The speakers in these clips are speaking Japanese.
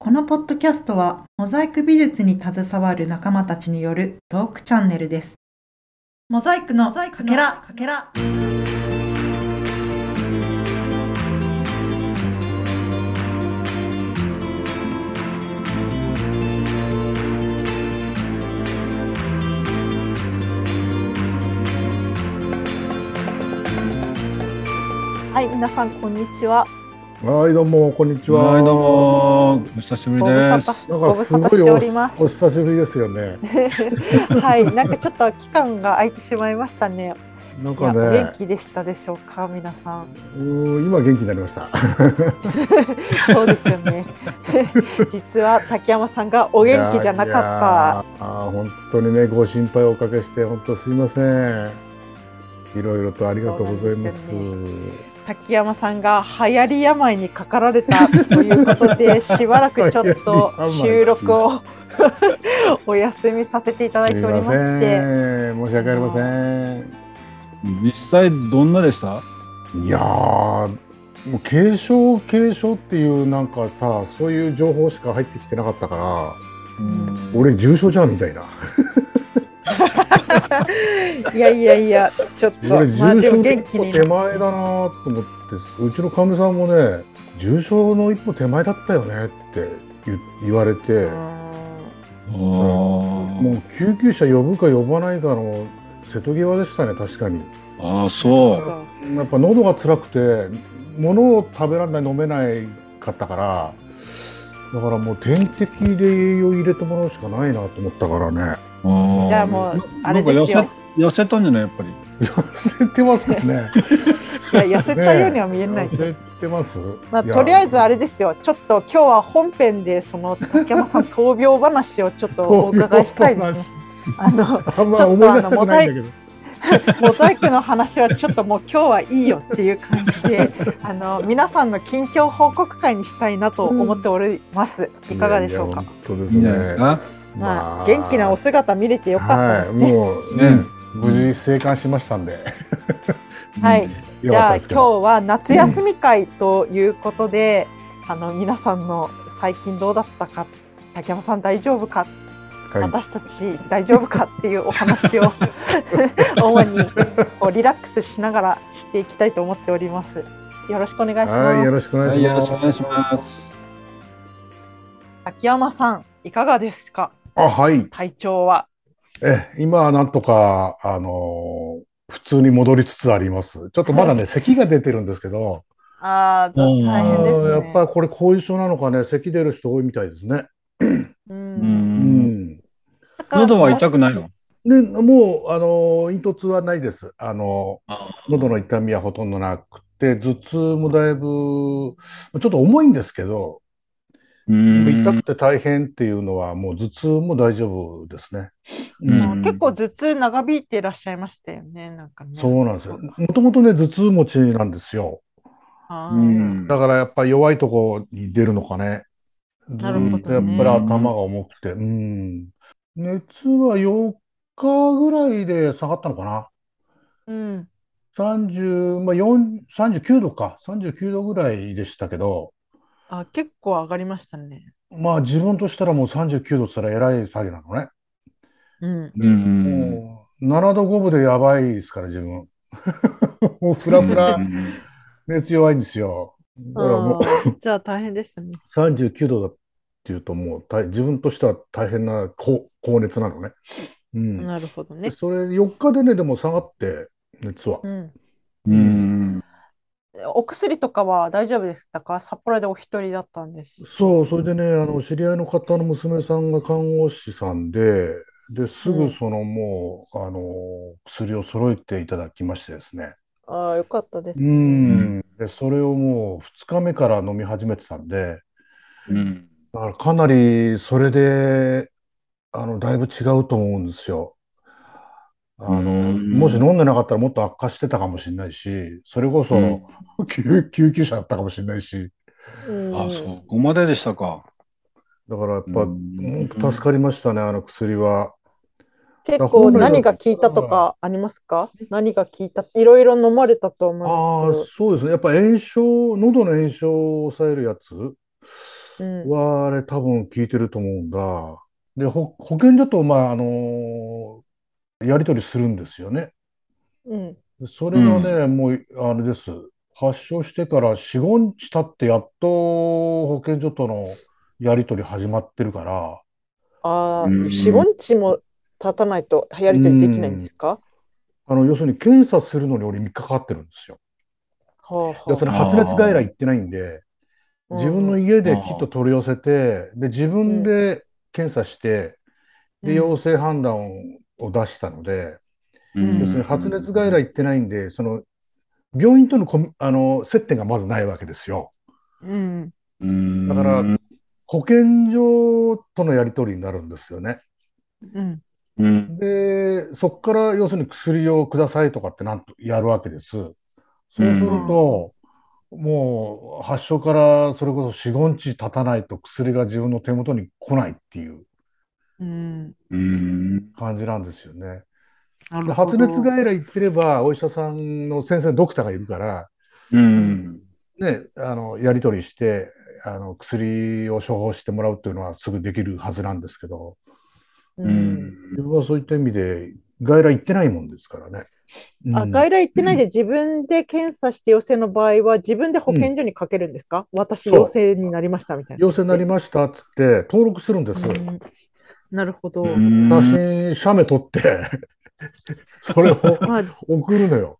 このポッドキャストは、モザイク美術に携わる仲間たちによるトークチャンネルです。モザイクのかけら、かけら。はい、皆さんこんにちは。はい、どうも、こんにちは。はい、どうも、お久しぶりです。なんかすごいおおりますお久しぶりですよね。はい、なんかちょっと期間が空いてしまいましたね。なんかお元ね、気でしたでしょうか、皆さん。うーん今元気になりました。そうですよね。実は竹山さんがお元気じゃなかっいやーあー本当にね、ご心配をおかけして、本当すいません。いろいろとありがとうございます。そうた。竹山さんが流行り病にかかられたということで、しばらくちょっと収録をお休みさせていただいておりまして。申し訳ありません。実際どんなでした？いやー、もう軽症軽症っていうなんかさ、そういう情報しか入ってきてなかったから。俺重症じゃんみたいな。いやいやいや、ちょっと、俺まあでも重症の元気に。手前だなと思ってうちのかみさんもね重症の一歩手前だったよねって言言われて、うんあもう救急車呼ぶか呼ばないかの瀬戸際でしたね確かに。あ、ああ、そう。やっぱ喉が辛くて物を食べられない飲めないかったからだからもう点滴で栄養入れてもらうしかないなと思ったからね。あじゃあもうあれですよなんか痩せ痩せたんじゃない？やっぱり。痩せてますかねいや痩せたようには見えないです。痩せてます？まあ、とりあえずあれですよ、ちょっと今日は本編でその竹山さん闘病話をちょっとお伺いしたいですね。あのあんま思い出したくないんだけど。モザイクの話はちょっともう今日はいいよっていう感じで、あの皆さんの近況報告会にしたいなと思っております。いかがでしょうか？いやいや。本当ですね。まあ、元気なお姿見れてよかったですね。はい、もうね、無事生還しましたんで。はいうんじゃあ今日。は夏休み会ということで、あの皆さんの最近どうだったか、竹山さん大丈夫か、はい、私たち大丈夫かっていうお話を 主にこうリラックスしながらしていきたいと思っております。よろしくお願いします。はい、よろしくお願いはい、よろします。しくお願いします。竹山さんいかがですか？あ、はい。体調は？え、今はなんとか、あのー普通に戻りつつあります。ちょっとまだね、咳が出てるんですけど、ああ、うん大変ですね。やっぱりこれ後遺症なのかね、咳出る人多いみたいですね。う。うんん。喉は痛くないの？で、もう、あのー咽頭痛はないです。あのーあ喉の痛みはほとんどなくて、頭痛もだいぶ、ちょっと重いんですけど、うん痛くて大変っていうのは、もう頭痛も大丈夫ですね。結構頭痛長引いていらっしゃいましたよね。なんかね。そうなんですよ。もともとね、頭痛持ちなんですよ。だからやっぱり弱いとこに出るのかね。なるほどねずっとやっぱり頭が重くて。うん。熱は4日ぐらいで下がったのかな。うん。30、まあ、4 39度か。39度ぐらいでしたけど、あ、結構上がりましたね。まあ自分としたらもう39度って言ったら偉い下げなのね。うん。うん。もう7度5分でやばいですから、自分。もうフラフラうん熱弱いんですよ。だからもうじゃあ大変でしたね。39度だっていうともう大自分としては大変な高高熱なのね。うん。なるほどねで。それ4日でね、でも下がって、熱は。うん。うん。お薬とかは大丈夫でしたか？札幌でお一人だったんです。そう、それでね、あの、知り合いの方の娘さんが看護師さんで、で、すうんぐそのもう、あの、薬を揃えていただきましてですね。ああ、よかったですう。ん。で、それをもう2日目から飲み始めてたんで、うん。だからかなりそれで、あの、だいぶ違うと思うんですよ。あの、うんもし飲んでなかったらもっと悪化してたかもしれないし、それこそ、うん 救、救急車だったかもしれないし、うんあ、そこまででしたか。だからやっぱ、助かりましたね、あの薬は。結構何が効いたとかありますか？何が効いたいろいろ飲まれたと思ああうんですそうですね。やっぱ炎症、喉の炎症を抑えるやつうん。はあれ多分聞いてると思うんだ。で、ほ保健所と、まあ、あのやり取りするんですよね。うん。それがね、もう、あれです。発症してから4、5日経ってやっと保健所とのやり取り始まってるから、ああ、うん4、5日も経たないとやり取りできないんですか？あの、要するに検査するのに俺3日かかってるんですよ。はあは要するに発熱外来行ってないんで、あ自分の家でキット取り寄せて、で、自分で検査して、で、うん陽性判断を出したので、うん要するに発熱外来行ってないんで、その、病院とのあの接点がまずないわけですよ。うん。うんだから保健所とのやり取りになるんですよね。うん。うん。で、そこから要するに薬をくださいとかってなんとやるわけです。そうすると、もう発症からそれこそ4、5日経たないと薬が自分の手元に来ないっていううん。うん。感じなんですよね。なで発熱外来行ってれば、お医者さんの先生、ドクターがいるから、うん。ね、あの、やり取りして、あの、薬を処方してもらうっていうのはすぐできるはずなんですけど、う。うんん。自分はそういった意味で、外来行ってないもんですからね。あ、うん外来行ってないで自分で検査して陽性の場合は自分で保健所にかけるんですか？私そう陽性になりましたみたいな。陽性になりましたっつって登録するんです。うんなるほど。うん写真、写メ撮って、それをまあ、送るのよ。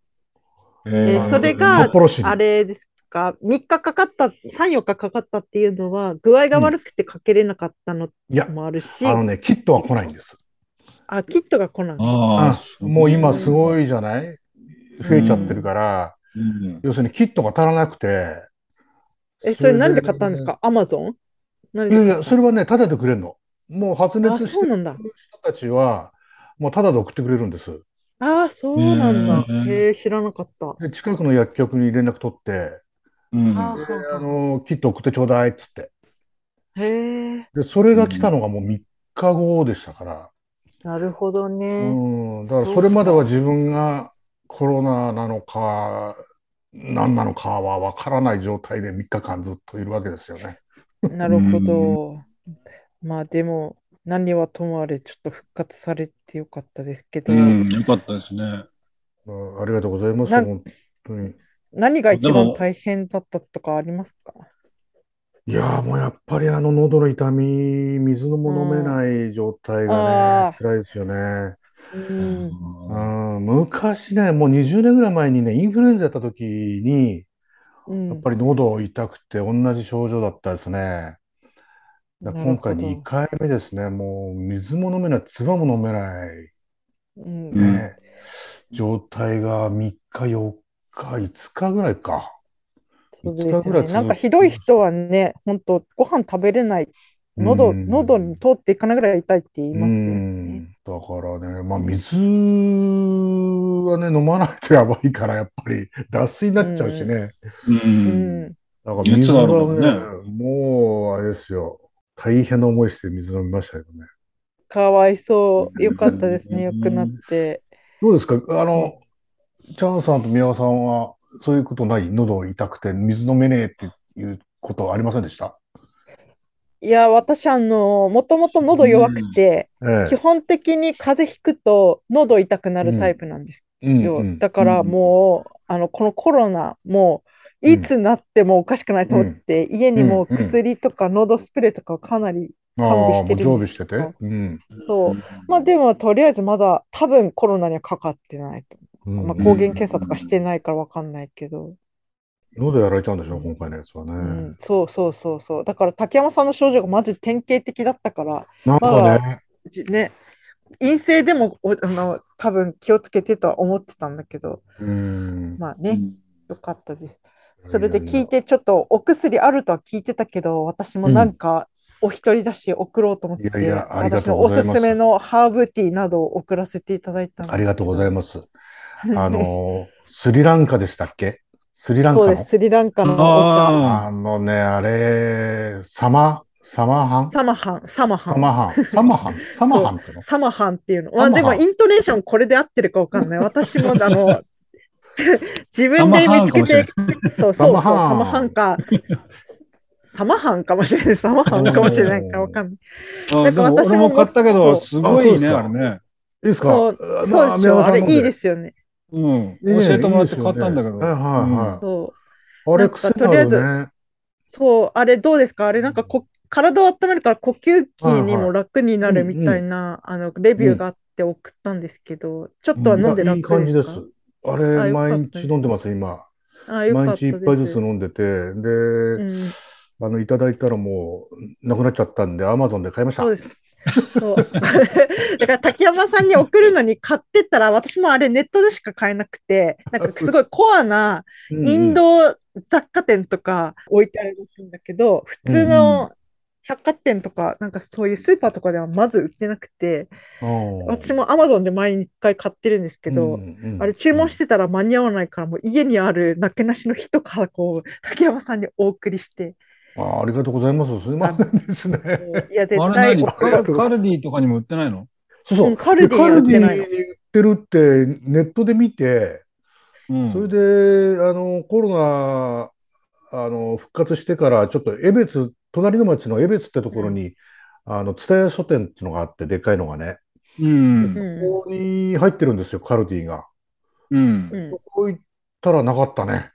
えーえーそれが。あれですか、3日かかった、3、4日かかったっていうのは、具合が悪くてかけれなかったのいや、もあるし、あのね、キットは来ないんです。あ、キットが来ない。ああ、もう今すごいじゃない？増えちゃってるから、うん。要するにキットが足らなくて、え、それ何で買ったんですか？アマゾン？何いやいや、それははね、タダでくれるの。もう発熱あ、してる。人たちは、もうタダで送ってくれるんです。ああ、そうなんだ。うんへえ、知らなかった。で、近くの薬局に連絡取って、うん。あの、キット送ってちょうだいっつって。へえ、で、それが来たのがもう3日後でしたから。なるほどうね。ん。だからそれまでは自分がコロナなのか、何なのかはわからない状態で3日間ずっといるわけですよね。なるほど。まあでも、何はともあれ、ちょっと復活されてよかったですけど、うん。よかったですね。うんありがとうございます。本当に。何が一番大変だったとかありますか？いやーもうやっぱりあの喉の痛み、水も飲めない状態があね、辛いですよね。うん。うん、昔ね、もう20年ぐらい前にね、インフルエンザやった時に、うんやっぱり喉痛くて同じ症状だったですね。だなるほど2回目ですね。もう水も飲めない、唾も飲めない、うんうんね、状態が3日、4日、5日ぐらいか。そうです5日ぐらいね。なんかひどい人はね、本当ご飯食べれない、喉、うん喉に通っていかないぐらい痛いって言いますようね。んだからね、まあ水はね、飲まないとやばいから、やっぱり脱水になっちゃうしね。う。うんん。だから水熱があるはもんねね、もうあれですよ。大変な思いして水飲みましたけどね。かわいそう。よかったですね。よくなって。どうですか？あの、チャンさんと宮川さんは、そういうことない？喉痛くて水飲めねえっていうことはありませんでした？いや、私、あの、もともと喉弱くて、え基本的に風邪ひくと喉痛くなるタイプなんです。うんだからもう、あの、このコロナ、もう、いつなってもおかしくないと思って、家にもう薬とか喉スプレーとかをかなり、完備してるん常備してて？うん。そう。まあでも、とりあえずまだ多分コロナにはかかってないと。うんまあ、抗原検査とかしてないからわかんないけど。喉やられちゃうんでしょ今回のやつはね。うん、そうそうそうそう。だから竹山さんの症状がまず典型的だったから、なんかね、じね、陰性でもおあの多分気をつけてとは思ってたんだけど、うん。まあね、よかったです。それで聞いて、ちょっとお薬あるとは聞いてたけど、私もなんかお一人だし送ろうと思って、いやいや私のおすすすめのハーブティーなどを送らせていただいたありがとうございまます。あの、スリランカでしたっけ？スリランカの？そうです、スリランカのお茶。ああのね、あれ、サマ、サマハン？サマハン、サマハン。サマハン。サマハン？サマハンっつうの？サマハンっていうの。まあ、でも、イントネーションこれで合ってるかわかんない。私も、あの、自分で見つけて、そうそうそう、ササマハンか、サマハンかもしれない。サマハンかもしれないからわかんない。あなんか私も買ったけど、すごいね、あれね。いいですか？そうあそうでしょ。あれいいですよ。よね。うん。ね教えてもらって買ったんだけど。はいはいはいそう。あれ、とりあえずあるね。そう、あれどうですか？あれなんかこ体を温めるから呼吸器にも楽になるみたいな、あの、レビューがあって送ったんですけど、ちょっとは飲んで楽あいい感じです。ああれ、毎日飲んでます、今。毎日一杯ずつ飲んでて、で、うん、あの、いただいたらもう、なくなっちゃったんで、アマゾンで買いました。そうです。そう。だから滝山さんに送るのに買ってったら、私もあれネットでしか買えなくて、なんかすごいコアなインド雑貨店とか置いてあるらしいんだけど、普通の百貨店とか、なんかそういうスーパーとかではまず売ってなくて、私もアマゾンで毎日一回買ってるんですけど、あれ注文してたら間に合わないから、もう家にあるなけなしの一箱を竹山さんにお送りして、あありがとうございます。すみませんですね。いや、絶あれ対カルディとかにも売ってないの？そうそう。う。んカルディ売ってないの。カルディに売ってるってネットで見て、うん。それで、あの、コロナ、あの、復活してから、ちょっと江別、隣の町の江別ってところに、あの、蔦屋書店っていうのがあって、でっかいのがね、うん。うんここに入ってるんですよ、カルディが。うん。うんそこ行ったらなかったね。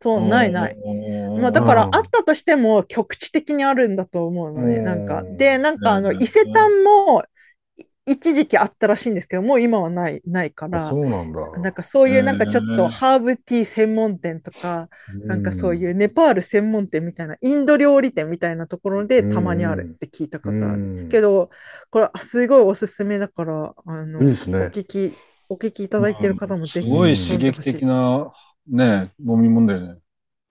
そう、ないない。いまあ、だからうんあったとしても局地的にあるんだと思うので、うんなんか、で、なんかあの、うん伊勢丹もい一時期あったらしいんですけど、もう今はない、ないからあそ、うなんだ。なんかそういうなんかちょっとうんハーブティー専門店とか、なんかそうういうネパール専門店みたいな、インド料理店みたいなところでたまにあるって聞いたことある。ん。けど、これあすごいおすすめだから、あの、おいいですね。聞き、お聞きいただいてる方もぜひ。すごい刺激的な、ね、飲み物だよね。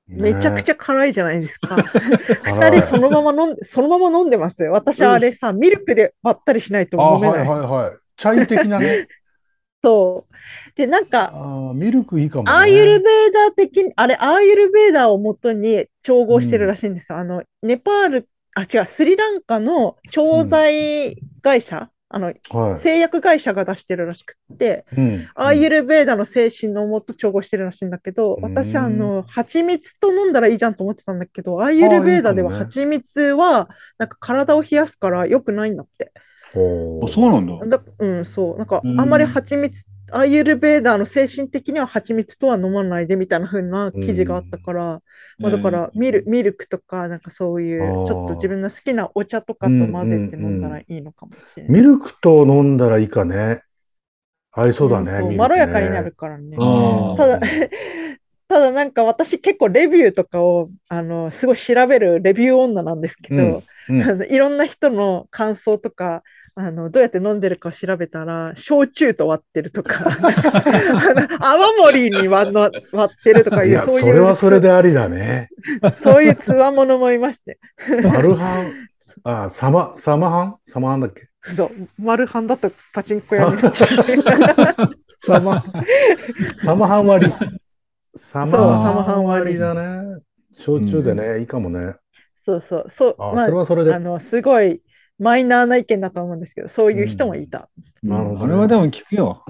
めちゃくちゃゃ辛いじゃないですか。二人そのまま飲んで、そのまま飲んでますよ。私あれさ、ミルクで割ったりしないとあ、飲めない。はいはいはい。チャイ的なね。そう。で、なんか、あーミルクいいかもね。アーユルベーダー的に、あれ、アーユルベーダーをもとに調合してるらしいんですよ。あの、ネパール、あ、違う、スリランカの調剤会社、あの、はい。製薬会社が出してるらしくって、うんアーユルベーダの精神のもと調合してるらしいんだけど、うん私、あの、蜂蜜と飲んだらいいじゃんと思ってたんだけど、アーユルベーダでは蜂蜜は、なんか体を冷やすから良くないんだって。ほあそうなんだ。だうん、そう。なんか、うんあんまり蜂蜜、アーユルベーダの精神的には蜂蜜とは飲まないでみたいな風な記事があったから、まあ、だからミル、ミルクとか、なんかそういう、ちょっと自分の好きなお茶とかと混ぜて飲んだらいいのかもしれない。ミルクと飲んだらいいかね。合いそうだね。まろやかになるからね。ただ、ただなんか私結構レビューとかをあのすごい調べるレビュー女なんですけど、うんうんいろんな人の感想とかあのどうやって飲んでるかを調べたら焼酎と割ってるとか。あ の泡盛に割の割ってるとかいうそういうそれはそれでありだね。そういうつわものもいまして。マルハン、あ、サマ、サマハンサマハンだっけ？そう。マルハンだとパチンコ屋に。なっちゃうサマ、サマハン割り。サマハン割り。だね。焼酎でね、いいかもね。そうそう。そう。あ、まそれはそれで。あ。のすごいマイナーな意見だと思うんですけどそういう人もいた。なるほどねあれはでも聞くよ。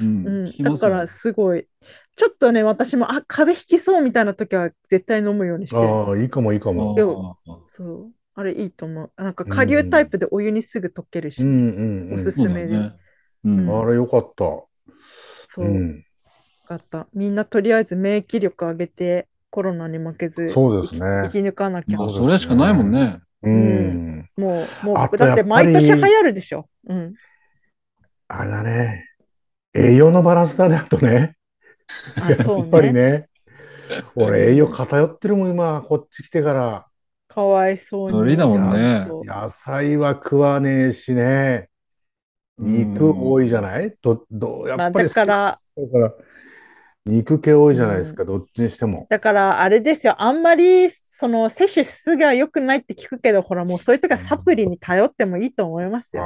うんうん、だからすごい、ちょっとね、私も、あ、風邪ひきそうみたいな時は絶対飲むようにしてる。ああ、いいかもいいかも。でもそう。あれいいと思う。なんか顆粒タイプでお湯にすぐ溶けるし、うんうんうん。おすすめで。そうだね。うんあれよかった。そうう、よん。かった。みんなとりあえず免疫力上げて、コロナに負けず、そうですね生き抜かなきゃ。まあもそうそれしかないもんね。うん。う、もう、あとだって毎年流行るでしょ。うん。あれだね。栄養のバランスだね、あとね。やっぱりね。ね。俺、栄養偏ってるもん、今、こっち来てから。かわいそうに。だもんね野菜は食わねえしね。肉多いじゃない？ど、ど、やまあ、っぱりだから、好きだから、肉系多いじゃないですか、どっちにしても。だからあれですよ、あんまりその摂取しすぎは良くないって聞くけど、ほらもうそういう時はサプリに頼ってもいいと思いますよ。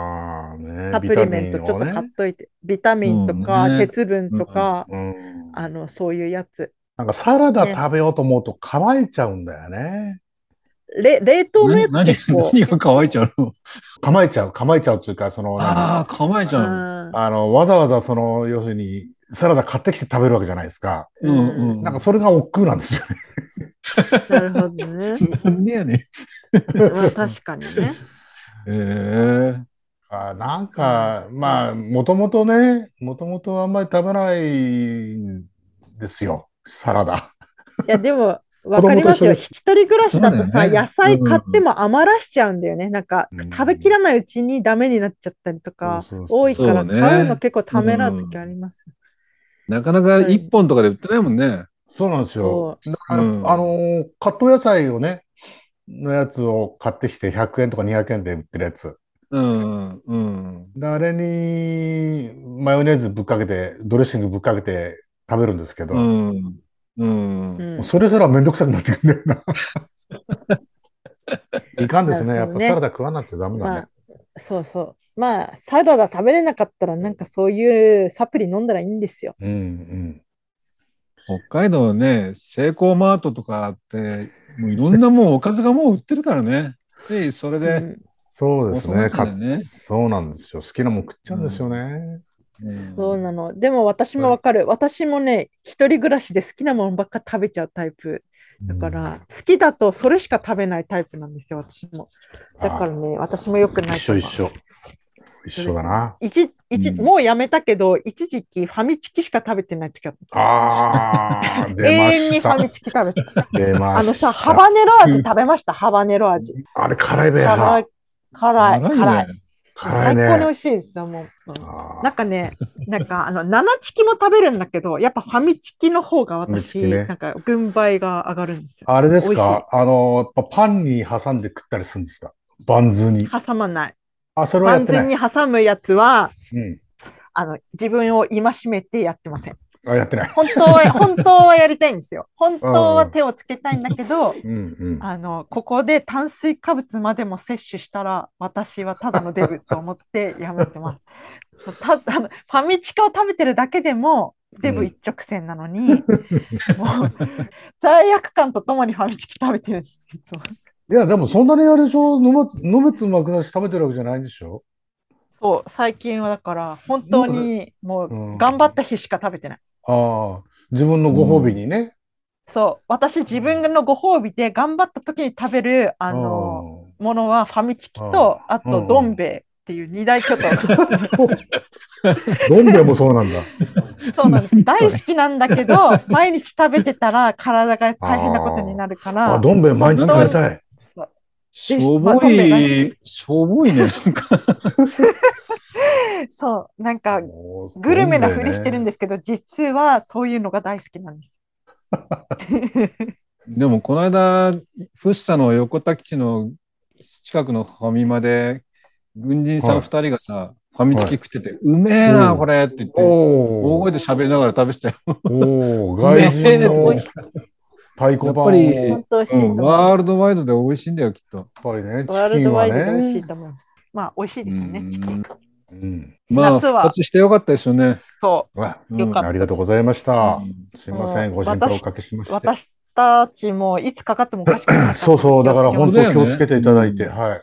ね。サプリメントちょっと買っといて、ビタミンとかね鉄分とか、ビタミンをねうん。あのそういうやつ。なんかサラダ食べようと思うと構えちゃうんだよね。れ冷凍のやつ何結構。何が乾いちゃうの？構えちゃう、構えちゃうっていうか、その、ああ、構えちゃうあの、わざわざその、要するに、サラダ買ってきて食べるわけじゃないですか。うんうん。なんかそれが億劫なんですよね。なるほどね。なんでやねん。まあ確かにね。ええあなんか、まあ、もともとね、もともとあんまり食べないんですよ、サラダ。いや、でも、わかりますよ。一人暮らしだとさ、ね野菜買っても余らしちゃうんだよね。なんかうん、食べきらないうちにダメになっちゃったりとかそうそうそう多いから、買うの結構ためらう時あります。なかなか一本とかで売ってないもんね。そうなんですよ。だからうんあの、カット野菜をね、のやつを買ってきて100円とか200円で売ってるやつ。うん、うん。であれにマヨネーズぶっかけて、ドレッシングぶっかけて食べるんですけど、うん。うん。うんそれすらめんどくさくなってくるんだよな。いかんですね。やっぱサラダ食わなきゃダメだね。まあ、そうそう。まあ、サラダ食べれなかったら、なんかそういうサプリ飲んだらいいんですよ。うんうん。北海道ね、セイコーマートとかあって、もういろんなもうおかずがもう売ってるからね。ついそれで、うんそうですね。そうなんだよねかそうなんですよ。好きなもん食っちゃうんですよね。うんそうなの。でも私もわかる。私もね、一人暮らしで好きなものばっか食べちゃうタイプ。だから、好きだとそれしか食べないタイプなんですよ、私も。だからね、私もよくない一緒一緒。一緒だな。一一うんもうやめたけど、一時期ファミチキしか食べてない時あった。ああ、永遠にファミ。チキ食べてた。出ました。あのさ、ハバネロ味食べました、ハバネロ味。あれ辛いべ辛いや。、辛い、辛い。ね辛い最高に美ね。味しいですよ、もう。うんあなんかね、なんかあの、七チキも食べるんだけど、やっぱファミチキの方が私、キねなんか軍配が上がるんですよ。ーあれですか？あの、やっぱパンに挟んで食ったりするんですか？バンズに。挟まない。あ、それはやバンってない。ズに挟むやつは、うん。あの、自分を戒めてやってません。あ、やってない。本当は、本当はやりたいんですよ。本当は手をつけたいんだけど、うんうん。あの、ここで炭水化物までも摂取したら、私はただのデブと思ってやめてます。たあのファミチカを食べてるだけでも、デブ一直線なのに、もう、罪悪感とともにファミチキ食べてるんです、いつも。いや、でもそんなにあれでしょ？飲まつ、飲めつまくだし食べてるわけじゃないんでしょ？そう、最近はだから、本当にもうんう、頑張った日しか食べてない。ああ、自分のご褒美にね。そう、私自分のご褒美で頑張った時に食べる、あの、ものはファミチキと、あとうんどん兵衛っていう二大巨頭。どん兵衛もそうなんだ。そうなんです。大好きなんだけど、毎日食べてたら体が大変なことになるから。あ、どん兵衛毎日食べたい。そうしょぼい、しょぼいね。そう、なんか、グルメなふりしてるんでですけど、実はそういうのが大好きなんです。でも、この間、福生の横田基地の近くのファミマで、軍人さんはい。二人がさ、ファミチキ食ってて、うめえな、うんこれって言って、大声で喋りながら食べてたよ。おー外人ねの太鼓判をやっぱりやっ本当美味しいとうん。ワールドワイドで美味しいんだよ、きっと。ぱりね、ワーチキンはルドワイドで美味しいね。と思います。まあ、美味しいですよね、チキン。うん。まあ、夏は復活してよかったですよね。そわうんよかったありがとうございました。うんすいません、ご心配おかけしまう。して。私たちもいつかかってもおかしくない。そうそう、だから本当気気をつけていただいて、は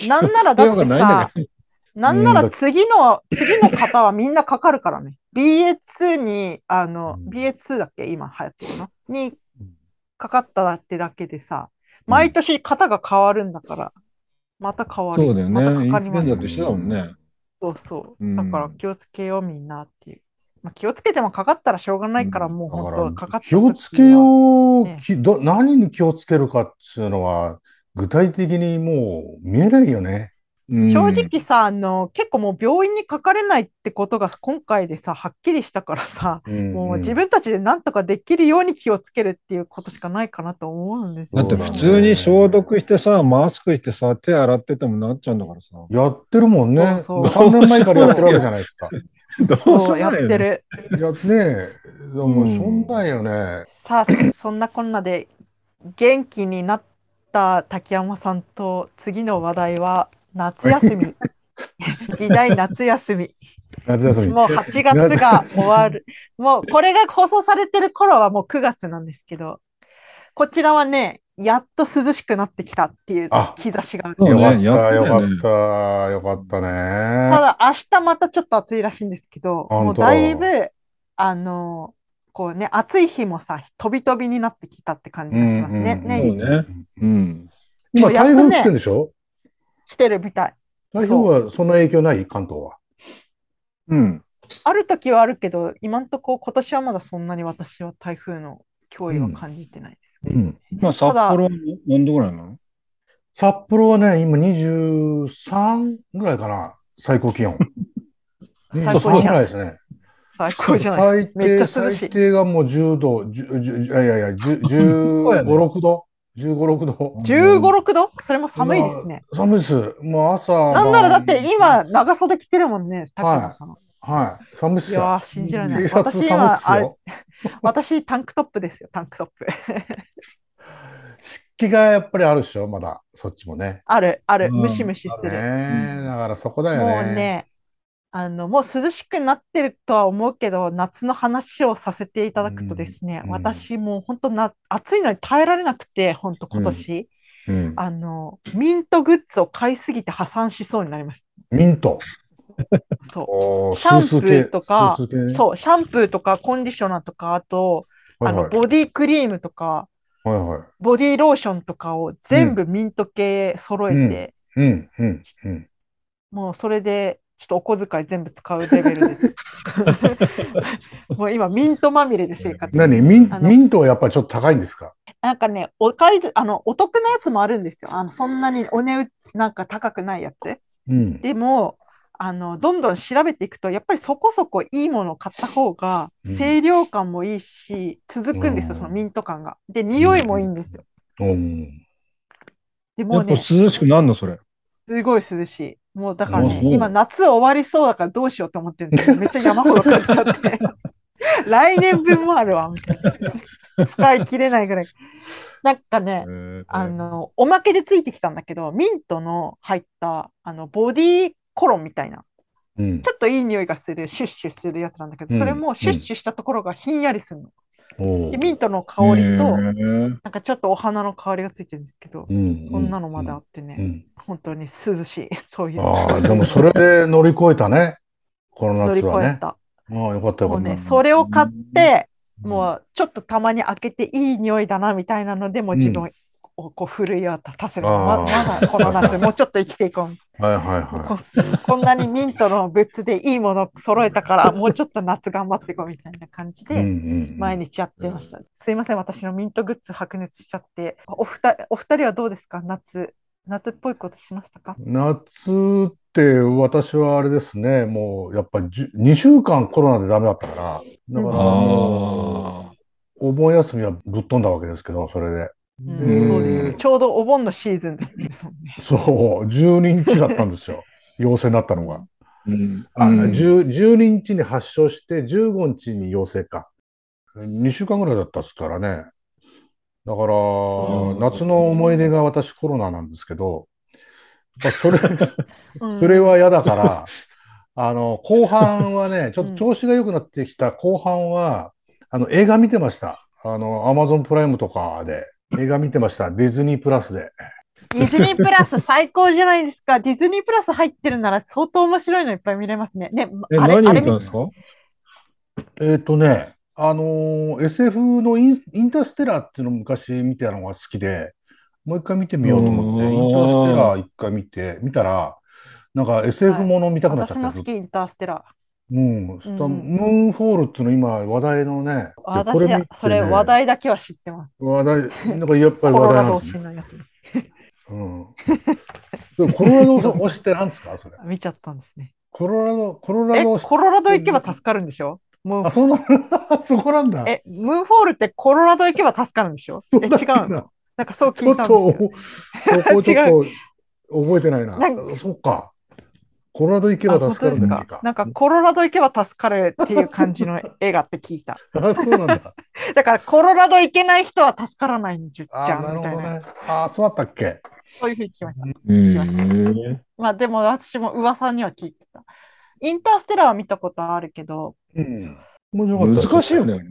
い。なんならだって必要がないんさなんなら次の、次の方はみんなかかるからね。BA2 に、あの、うん BA2 だっけ？今流行ってるの？にかかったってだけでさ、毎年型が変わるんだから、また変わる。そうだよね。またかかりますフルエンザと一緒だもんね。そうそうう。んだから気をつけようみんなっていう。まあ、気をつけてもかかったらしょうがないから、もうだ本当か、かった気をつけよう、ねきど何に気をつけるかっていうのは、具体的にもう見えないよね。うん正直さ、あの、結構もう病院にかかれないってことが今回でさ、はっきりしたからさ、もう自分たちで何とかできるように気をつけるっていうことしかないかなと思うんですよ。だって普通に消毒してさ、マスクしてさ、手洗っててもなっちゃうんだからさ。やってるもんね。そうそう3年前からやってるわけじゃないですか。どそうやって。る。やねえ、でもうんしょんないよね。さあ、そんなこんなで元気になった滝山さんと次の話題は夏休み。議題夏休み。夏休み。もう8月が終わる。もうこれが放送されてる頃はもう9月なんですけど、こちらはね、やっと涼しくなってきたっていうあ兆しがある。よかった、やよかった、よかったたね。だ明日またちょっと暑いらしいんですけど、もうだいぶ、あの、こうね、暑い日もさ、飛び飛びになってきたって感じがしますね。うんうんうんね、そうね。うん。今、台風来てるでしょ？来てるみたい。台風はそんな影響ない関東は？うん。ある時はあるけど、今んとこ今年はまだそんなに私は台風の脅威は感じてないですね。うん。まあ、札幌は何度ぐらいなの？札幌はね、今23ぐらいかな、最高気温。23最高じゃんぐらいですね。最高じゃないですか。めっちゃ涼しい。最低がもう10度、10 10いやいやいや、10 そうや15、ね6度 ?15、6度。15、6度？それも寒いですね。寒いです。もう朝。なんならだって今、晩長袖着てるもんね、滝野さん。はい。寒いっすよ。いやー、信じられない。私今、あれ。私タンクトップですよ、タンクトップ。湿気がやっぱりあるでしょ、まだ。そっちもね。ある、ある、うんムシムシする。ねだからそこだよもね。うね、あの、もう涼しくなってるとは思うけど、夏の話をさせていただくとですね、うん私もう本当な、暑いのに耐えられなくて、本当今年、うん。あの、ミントグッズを買いすぎて破産しそうになりましミント。た。そおシャンプーとか。そう、シャンプーとかコンディショナーとか、あと、あの、はいはいボディクリームとか、はいはい。ボディローションとかを全部ミント系揃えて、うん、うん、うん。もうそれで、ちょっとお小遣い全部使うレベルです。もう今、ミントまみれで生活。何？ミンミントはやっぱりちょっと高いんですか？なんかね、お買い、あの、お得なやつもあるんですよ。あの、そんなにお値打ち、なんか高くないやつ。うん。でも、あの、どんどん調べていくと、やっぱりそこそこいいものを買った方が、うん清涼感もいいし、続くんですよ、うんそのミント感が。で、匂いもいいんですよ。うん。でもうね、やっぱ涼しくなんのそれ？すごい涼しい。もうだからね今夏終わりそうだからどうしようと思ってるんですけど、めっちゃ山ほど買っちゃって。来年分もあるわ、みたいな。使い切れないぐらい。なんかね、あの、おまけでついてきたんだけど、ミントの入った、あの、ボディコロンみたいな、うんちょっといい匂いがする、シュッシュするやつなんだけど、うんそれもシュッシュしたところがひんやりするの。おで、ミントの香りと、なんかちょっとお花の香りがついてるんですけど、うんそんなのまであってね、うん。本当に涼しい、そういう。ああ、でもそれで乗り越えたね。この乗り越夏はね。えた。ああ、よかったよかった。もうね、それを買って、もうちょっとたまに開けていい匂いだなみたいなので、もう自分をこう奮いを立たせる。ままだこの夏、もうちょっと生きていこう。はいはいはここんなにミントのグッズでいいもの揃えたから、もうちょっと夏頑張っていこうみたいな感じい。うんうで、んうん毎日やってました。すいません、私のミントグッズ白熱しちゃって。お二人お二人はどうですか？夏。夏っぽいことしましたか？夏って私はあれですね、もうやっぱり2週間コロナでダメだったから、だからお盆休みはぶっ飛んだわけですけど、それで。うんうんそうですね。ちょうどお盆のシーズンですもんね。そう、12日だったんですよ。陽性になったのが。ーうんあ、うん10 12日に発症して、15日に陽性か。2週間ぐらいだったっすからね。だから、夏の思い出が私コロナなんですけど、それ、うんそれは嫌だから、あの、後半はね、ちょっと調子が良くなってきた後半は、あの、映画見てました。あの、アマゾンプライムとかで映画見てました。ディズニープラスで。ディズニープラス 最高じゃないですか。ディズニープラス入ってるなら相当面白いのいっぱい見れますね。ね、え、あれ、何見見たんですか？えっとね、あのー SF のインインターステラーっていうのを昔見てたのが好きで、もう一回見てみようと思って、うんインターステラー一回見て、見たら、なんか SF もの見たくなっちゃって、私も好き、インターステラうん、そしたらうんムーンフォールっていうの今話題のね、私それ話題だけは知ってます。話題、なんかやっぱりコロ話題ラド推なんですね。しのやつ。うん。でもコロラド推しって何ですかそれ。見ちゃったんですね。コロラド、コロラえ、ド推しコロラド行けば助かるんでしょ？もうあ、そんな、そこなんだ。え、ムーンフォールってコロラド行けば助かるんでしょ？え、違うの？なんかそうちょっ聞いたんですとけど。、そこちょっと 覚えてないな。なんかそっか。コロラド行けあ、ば助かるんだっ。なんかコロラド行けば助かるっていう感じの映画って聞いた。あ、そうなんだ。だからコロラド行けない人は助からないんじあ、ゃなんるみたいな。ほどね。あ、そうだったっけ？そういうふうに聞きました。へまあでも私も噂には聞いてた。インターステラーは見たことあるけど、うん。難しいよね。。ね。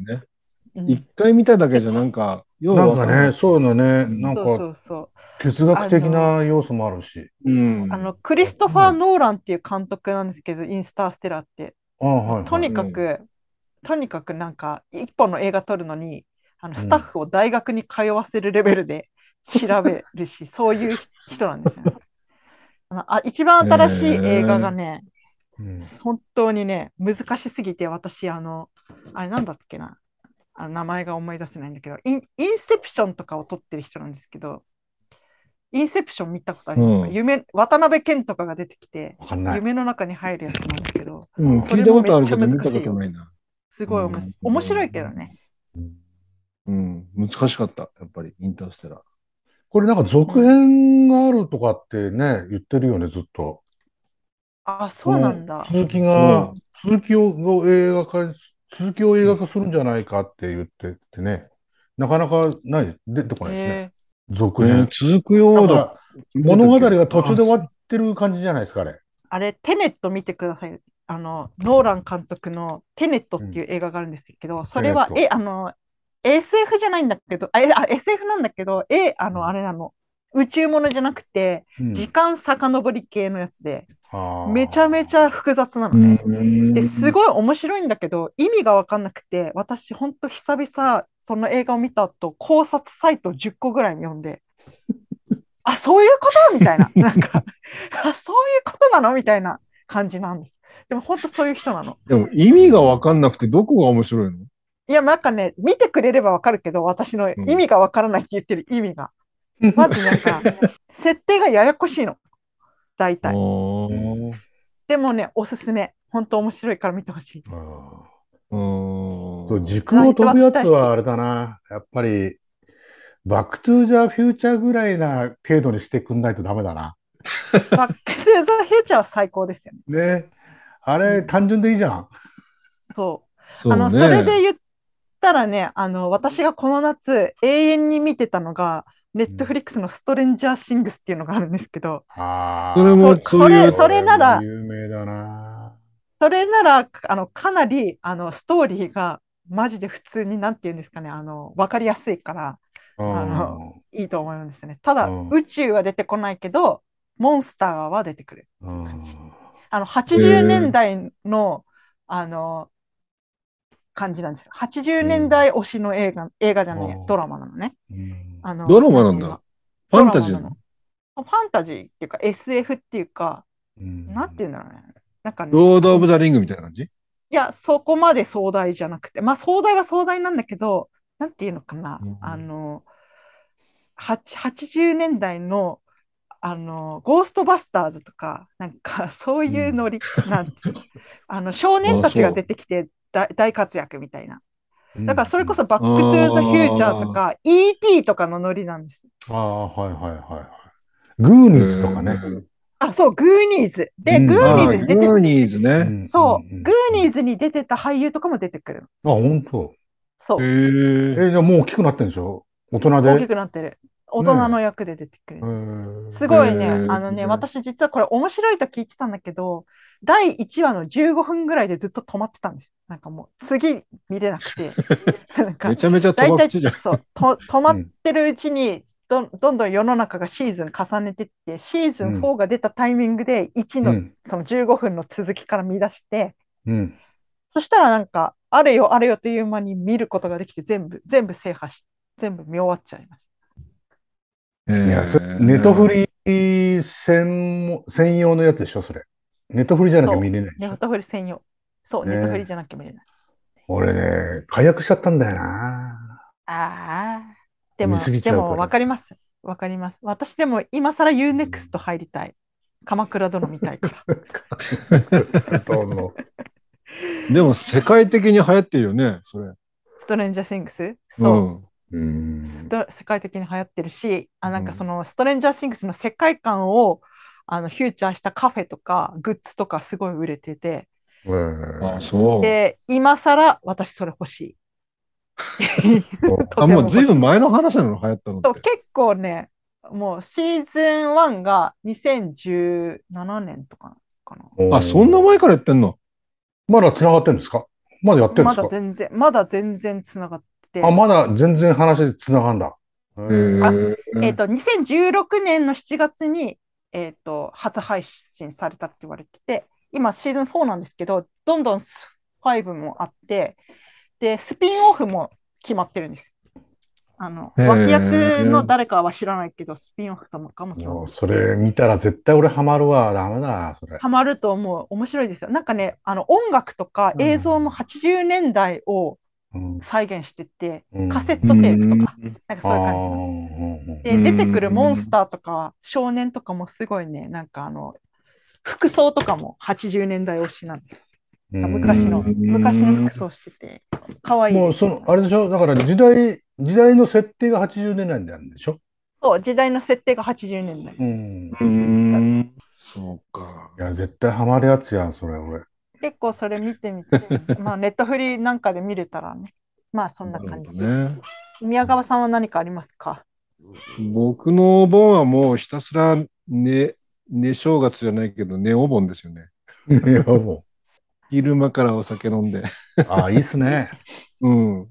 うん一回見ただけじゃなんか、なんかね、そういうのね、うんなんそうそかうそう。哲学的な要素もあるし。うん。あの、クリストファー・ノーランっていう監督なんですけど、インスターステラーって。あ、はいはい。とにかく、とにかくなんか一本の映画撮るのにあのスタッフを大学に通わせるレベルで調べるし、そういう人なんですよね。あのあ一番新しい映画がね、うん本当にね、難しすぎて、私、あの、あれなんだっけな、あの名前が思い出せないんだけどイン、インセプションとかを撮ってる人なんですけど、インセプション見たことありますか、うん夢渡辺謙とかが出てきて。夢の中に入るやつなんだけど、うん、それも聞いたことあるけど見ためっちゃ難しいよことないな。すごいおもし面白いけどね。うん、難しかった、やっぱり、インターステラー。これなんか続編があるとかってね、言ってるよね、ずっと。あ、そうなんだ。続きが、続きを映画化、続きを映画化するんじゃないかって言っててね、なかなかない、出てこないですね。へ続えー編。続くようだ。物語が途中で終わってる感じじゃないですか、あれ。あれ、テネット見てください。あの、ノーラン監督のテネットっていう映画があるんですけど、それは、え、あの、SF じゃないんだけど、あ、SF なんだけど、え、あうんの、あれなの、宇宙ものじゃなくて、うん時間遡り系のやつで、めちゃめちゃ複雑なのうね。んですごい面白いんだけど、意味が分かんなくて、私、ほんと久々、その映画を見た後、考察サイト10個ぐらい読んで、あ、そういうこと？みたいな。なんか、あ、そういうことなの？みたいな感じなんです。でも本当そういう人なの。でも意味がわかんなくてどこが面白いの？いや、なんかね、見てくれればわかるけど、私の意味がわからないって言ってる意味が。まずなんか、設定がややこしいの。大体。ーでもね、おすすめ。本当面白いから見てほしい。うんそう時空を飛ぶやつはあれだな。やっぱり、バックトゥーザフューチャーぐらいな程度にしてくんないとダメだな。バック・トゥ・ザ・フューチャーは最高ですよね。ね。あれ、単純でいいじゃん。そう。そうあの、ねそれで言ったらね、あの、私がこの夏、永遠に見てたのが、ネットフリックスのストレンジャーシングスっていうのがあるんですけど。それもそれそれなら有名だな。それなら、あの、かなり、あの、ストーリーが、マジで普通に、なんていうんですかね、あの、わかりやすいから、うんあのいいと思うんですよね。ただ、うん宇宙は出てこないけど、モンスターは出てくる。うんあの、80年代の、あの、感じなんですよ。80年代推しの映画、映画じゃない、うんドラマなのね。うんあのドラマなんだ。ファンタジーなのファンタジーっていうか SF っていうか、うんなんて言うんだろうね。なんかね、ロード・オブ・ザ・リングみたいな感じ？いや、そこまで壮大じゃなくて、まあ壮大は壮大なんだけど、なんていうのかな、うんあの、はち80年代の、あの、ゴーストバスターズとか、なんか そういうノリ、なんていうのあの、少年たちが出てきて大大活躍みたいな。だからそれこそバックトゥーザフューチャーとか、ET とかのノリなんです。ああ、はいはいはいはい。グーニーズとかね。あ、そう、グーニーズ。で、うんグーニーあズに出てグーニーズね。んそう、んグーニーズに出てた俳優とかも出てくるの。あ、本当。そう、へえ。え、じゃあもう大きくなってんでしょ？大人で？大きくなってる。大人の役で出てくる。えーすごいね、あのね、私実はこれ面白いと聞いてたんだけど、第1話の15分ぐらいでずっと止まってたんです。なんかもう次見れなくて。なんかめちゃめちゃ大。そうと止まってるうちにどんどんどん世の中がシーズン重ねてって、シーズン4が出たタイミングで1の、うん。その15分の続きから見出して、うん。そしたらなんか、あれよあれよという間に見ることができて全部、全部制覇し、全部見終わっちゃいましいや、それ、ネトフリ専門専用のやつでしょ、それ。ネトフリじゃなきゃ見れないた。ネでしょ。ットフリ専用。そう、ねネットフリじゃなきゃ見れない。俺ね、解約しちゃったんだよな。ああ。でも、でも分かります。分かります。私でも今更 UNEXT 入りたい。鎌倉殿見たいから。でも世界的に流行ってるよね、それ。ストレンジャーシングス？そう。ん。うん。世界的に流行ってるし、あなんかうんそのストレンジャーシングスの世界観をあのフューチャーしたカフェとかグッズとかすごい売れてて、あ、そう。で、今更私それ欲しい。とあ、ても欲しいもうずいぶん前の話なの、流行ったのって。結構ね、もうシーズン1が2017年とかかな。あ、そんな前からやってんの？まだ繋がってんですか？まだやってんでか？ますだ全然、まだ全然つながってて。あ、まだ全然話繋がんだ。えっと、2016年の7月に、えっと、初配信されたって言われてて、今シーズン4なんですけど、どんどんす5もあって、で、スピンオフも決まってるんです。あの、脇役の誰かは知らないけど、スピンオフとかも決まってる。もうそれ見たら絶対俺ハマるわ。ダメだ、それ。ハマると思う。面白いですよ。なんかね、あの音楽とか映像も80年代をうん再現してて、うんカセットテープとか、うんなんかそういう感じの。で、うん出てくるモンスターとか少年とかもすごいね、なんかあの、服装とかも80年代推しなんです。うん昔の、うん昔の服装してて、可愛いもうその、あれでしょ？だから時代、時代の設定が80年代なんでしょ？そう、時代の設定が80年代。うん。うーん。そうか。いや、絶対ハマるやつやん、それ、俺。結構それ見てみて、まあネットフリなんかで見れたらね、まあそんな感じ。ね。宮川さんは何かありますか？僕のお盆はもうひたすら寝、寝正月じゃないけど、寝お盆ですよね。いや、も昼間からお酒飲んで。う。ああ、いいっすね。うん。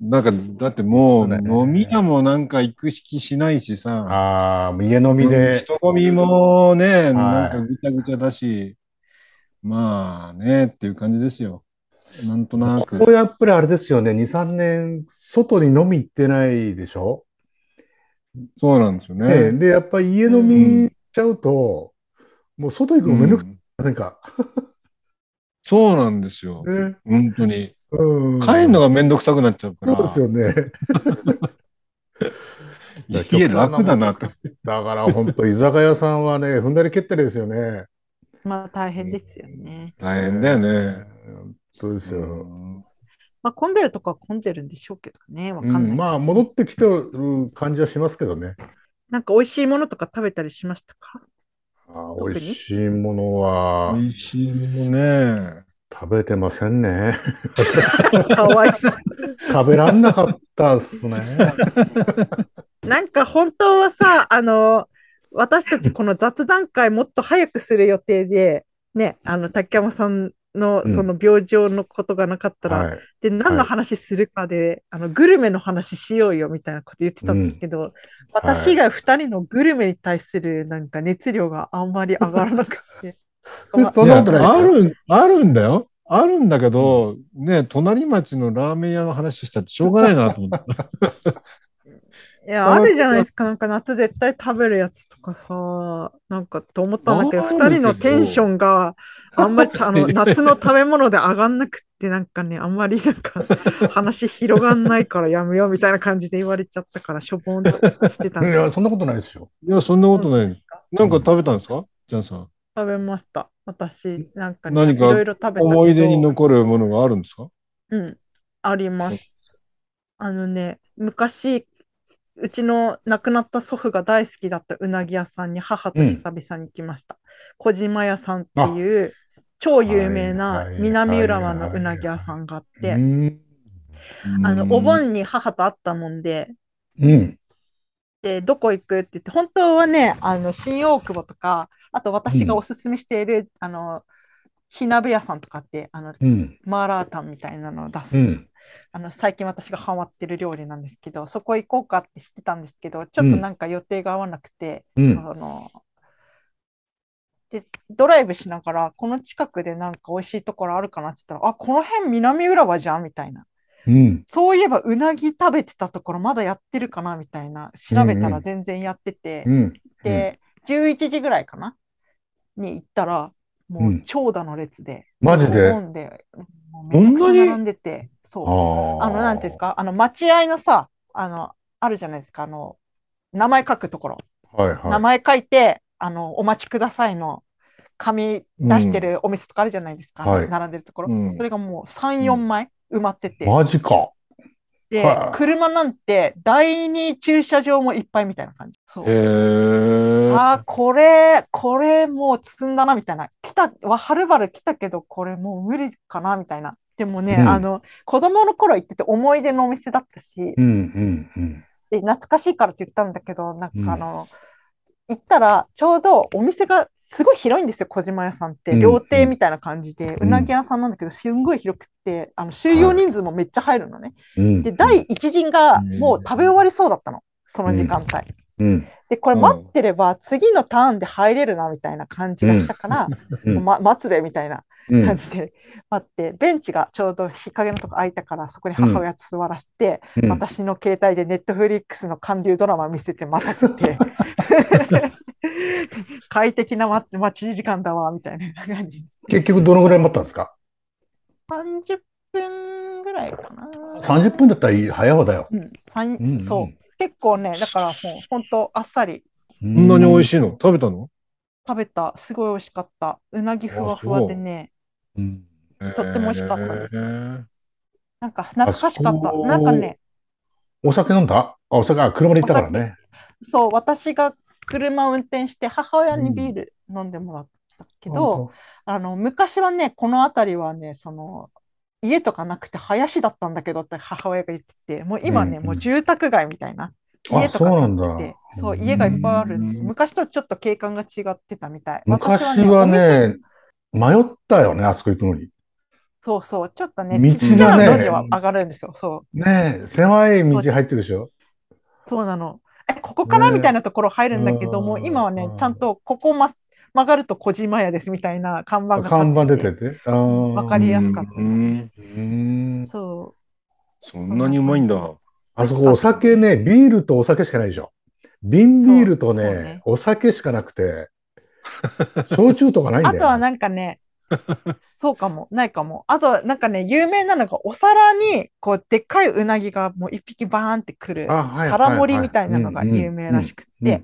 なんか、だってもう、飲み屋もなんか行く気しないしさ、ああ、家飲みうんで。人混みもね、いなんかぐちゃぐちゃだし、まあね、っていう感じですよ。なんとなく。ここやっぱりあれですよね、2、3年、外に飲み行ってないでしょ？そうなんですよね、ね。で、やっぱり家飲みしちゃうと、もう外行くのめんどくさいうんませんか、そうなんですよ。ね。本当に。うん。帰るのがめんどくさくなっちゃうから。そうですよね。家楽だなと。だから本当、居酒屋さんはね、踏んだり蹴ったりですよね。まあ大変ですよね。大変だよね。本当ですよ。うんまあ混んでるとこは混んでるんでしょうけどね、わかんない。うん、まあ、戻ってきてる感じはしますけどね。なんか美味しいものとか食べたりしましたか？あ美味しいものは美味しいものね。食べてませんね。かわいそう。食べらんなかったっすね。なんか本当はさ、あの、私たちこの雑談会もっと早くする予定で、ね、あの、竹山さんのうんその病状のことがなかったら、はい。で、何の話するかで、あの、グルメの話しようよみたいなこと言ってたんですけど、私以外二人のグルメに対するなんか熱量があんまり上がらなくて。ま あそんなことないですよ。ある、あるんだよ。あるんだけど、ね、隣町のラーメン屋の話したってしょうがないなと思って。いや、あるじゃないですか。なんか夏絶対食べるやつとかさ、なんかと思ったんだけど、二人のテンションがあんまりあの 夏の食べ物で上がんなくって、なんかね、あんまりなんか 話広がんないからやめようみたいな感じで言われちゃったから、しょぼんとしてたんでいや、そんなことないですよ。いや、そんなことない。なんか食べたんですか？ジャンさん。食べました。私、なんかね、何かいろいろ食べたけど思い出に残るものがあるんですか？うん、あります。あのね、昔、うちの亡くなった祖父が大好きだったうなぎ屋さんに母と久々に行きました。小島屋さんっていう超有名はいなはい南浦和のうなぎ屋さんがあって、うん。あの、お盆に母と会ったもんで、うん。で、どこ行くって言って、本当はね、あの、新大久保とか、あと私がおすすめしている、あの、火鍋屋さんとかって、あの、うん。マーラータンみたいなのを出す、うん。あの最近私がハマってる料理なんですけど、そこ行こうかって知ってたんですけど、ちょっとなんか予定が合わなくて、うん。あのでドライブしながら、この近くでなんか美味しいところあるかなって言ったら、あ、この辺南浦和じゃんみたいな。うん。そういえばうなぎ食べてたところまだやってるかなみたいな。調べたうんうんら全然やってて、うん。で、11時ぐらいかな？に行ったら、もううん。長蛇の列で、マジで？飲んで、めちゃくちゃ並んでて、そう。ああの、なんていうんですか、あの、待合のさ、あの、あるじゃないですか、あの、名前書くところ。はいはい。名前書いて、あの、お待ちくださいの紙出してるお店とかあるじゃないですか、はい。あの並んでるところ。うん。それがもう3、4枚埋まってて、マジか。ではい、車なんて第二駐車場もいっぱいみたいな感じ。そう。あー、これ、これもう積んだなみたいな。来た、ははるばる来たけど、これもう無理かなみたいな。でもね、うんあの、子供の頃行ってて思い出のお店だったし、うんうんうん。で、懐かしいからって言ったんだけど、なんうんかあの、行ったら、ちょうどお店がすごい広いんですよ、小島屋さんって。うん料亭みたいな感じで、ううんなぎ屋さんなんだけど、すんごい広くって、あの収容人数もめっちゃ入るのね。うん。で、第一陣がもう食べ終わりそうだったの、その時間帯。うん。で、これ待ってれば、次のターンで入れるな、みたいな感じがしたから、ま、待つべ、みたいな。うん感じで待って、ベンチがちょうど日陰のとこ空いたから、そこに母親座らせて、うん私の携帯でネットフリックスの韓流ドラマ見せて待たせて、快適な待って待ち時間だわ、みたいな感じ。結局どのぐらい待ったんですか？30分ぐらいかな。?30 分だったらいい早い方だよ。うん、三うんうんそう。結構ね、だからもう本当あっさりここんなに美味い。しいの？食べたの？食べた。すごい美味しかった。うなぎふわふわでね、うんとっても美味しかったですなんか懐かしかった。なんかね、お酒飲んだ？あ、お酒、あ、車で行ったからね。そう、私が車を運転して母親にビール飲んでもらったけど、あの昔はね、この辺りはね、その家とかなくて林だったんだけどって母親が言ってて、もう今ね、うんもう住宅街みたいな。あ家とかなんだ建ってて、そう、家がいっぱいあるんです。うん昔とちょっと景観が違ってたみたい。昔私はね、迷ったよね、あそこ行くのに。そうそう、ちょっとね、道がねな路地は上がるんですよ。そう、ねえ、狭い道入ってるでしょ。そうなの。え、ここからねみたいなところ入るんだけども、うん今はね、ちゃんとここ、ま、曲がると小島屋ですみたいな看板が看板出てて。わかりやすかったうんうんそそんなにうまいんだ。あそこお酒ね、ビールとお酒しかないでしょ。瓶ビールとね、そうそうねお酒しかなくて、焼酎とかないんだよ。とはなんかね、そうかも、ないかも。あと、なんかね、有名なのが、お皿に、こう、でっかいうなぎがもう一匹バーンってくる、皿盛りみたいなのが有名らしくって、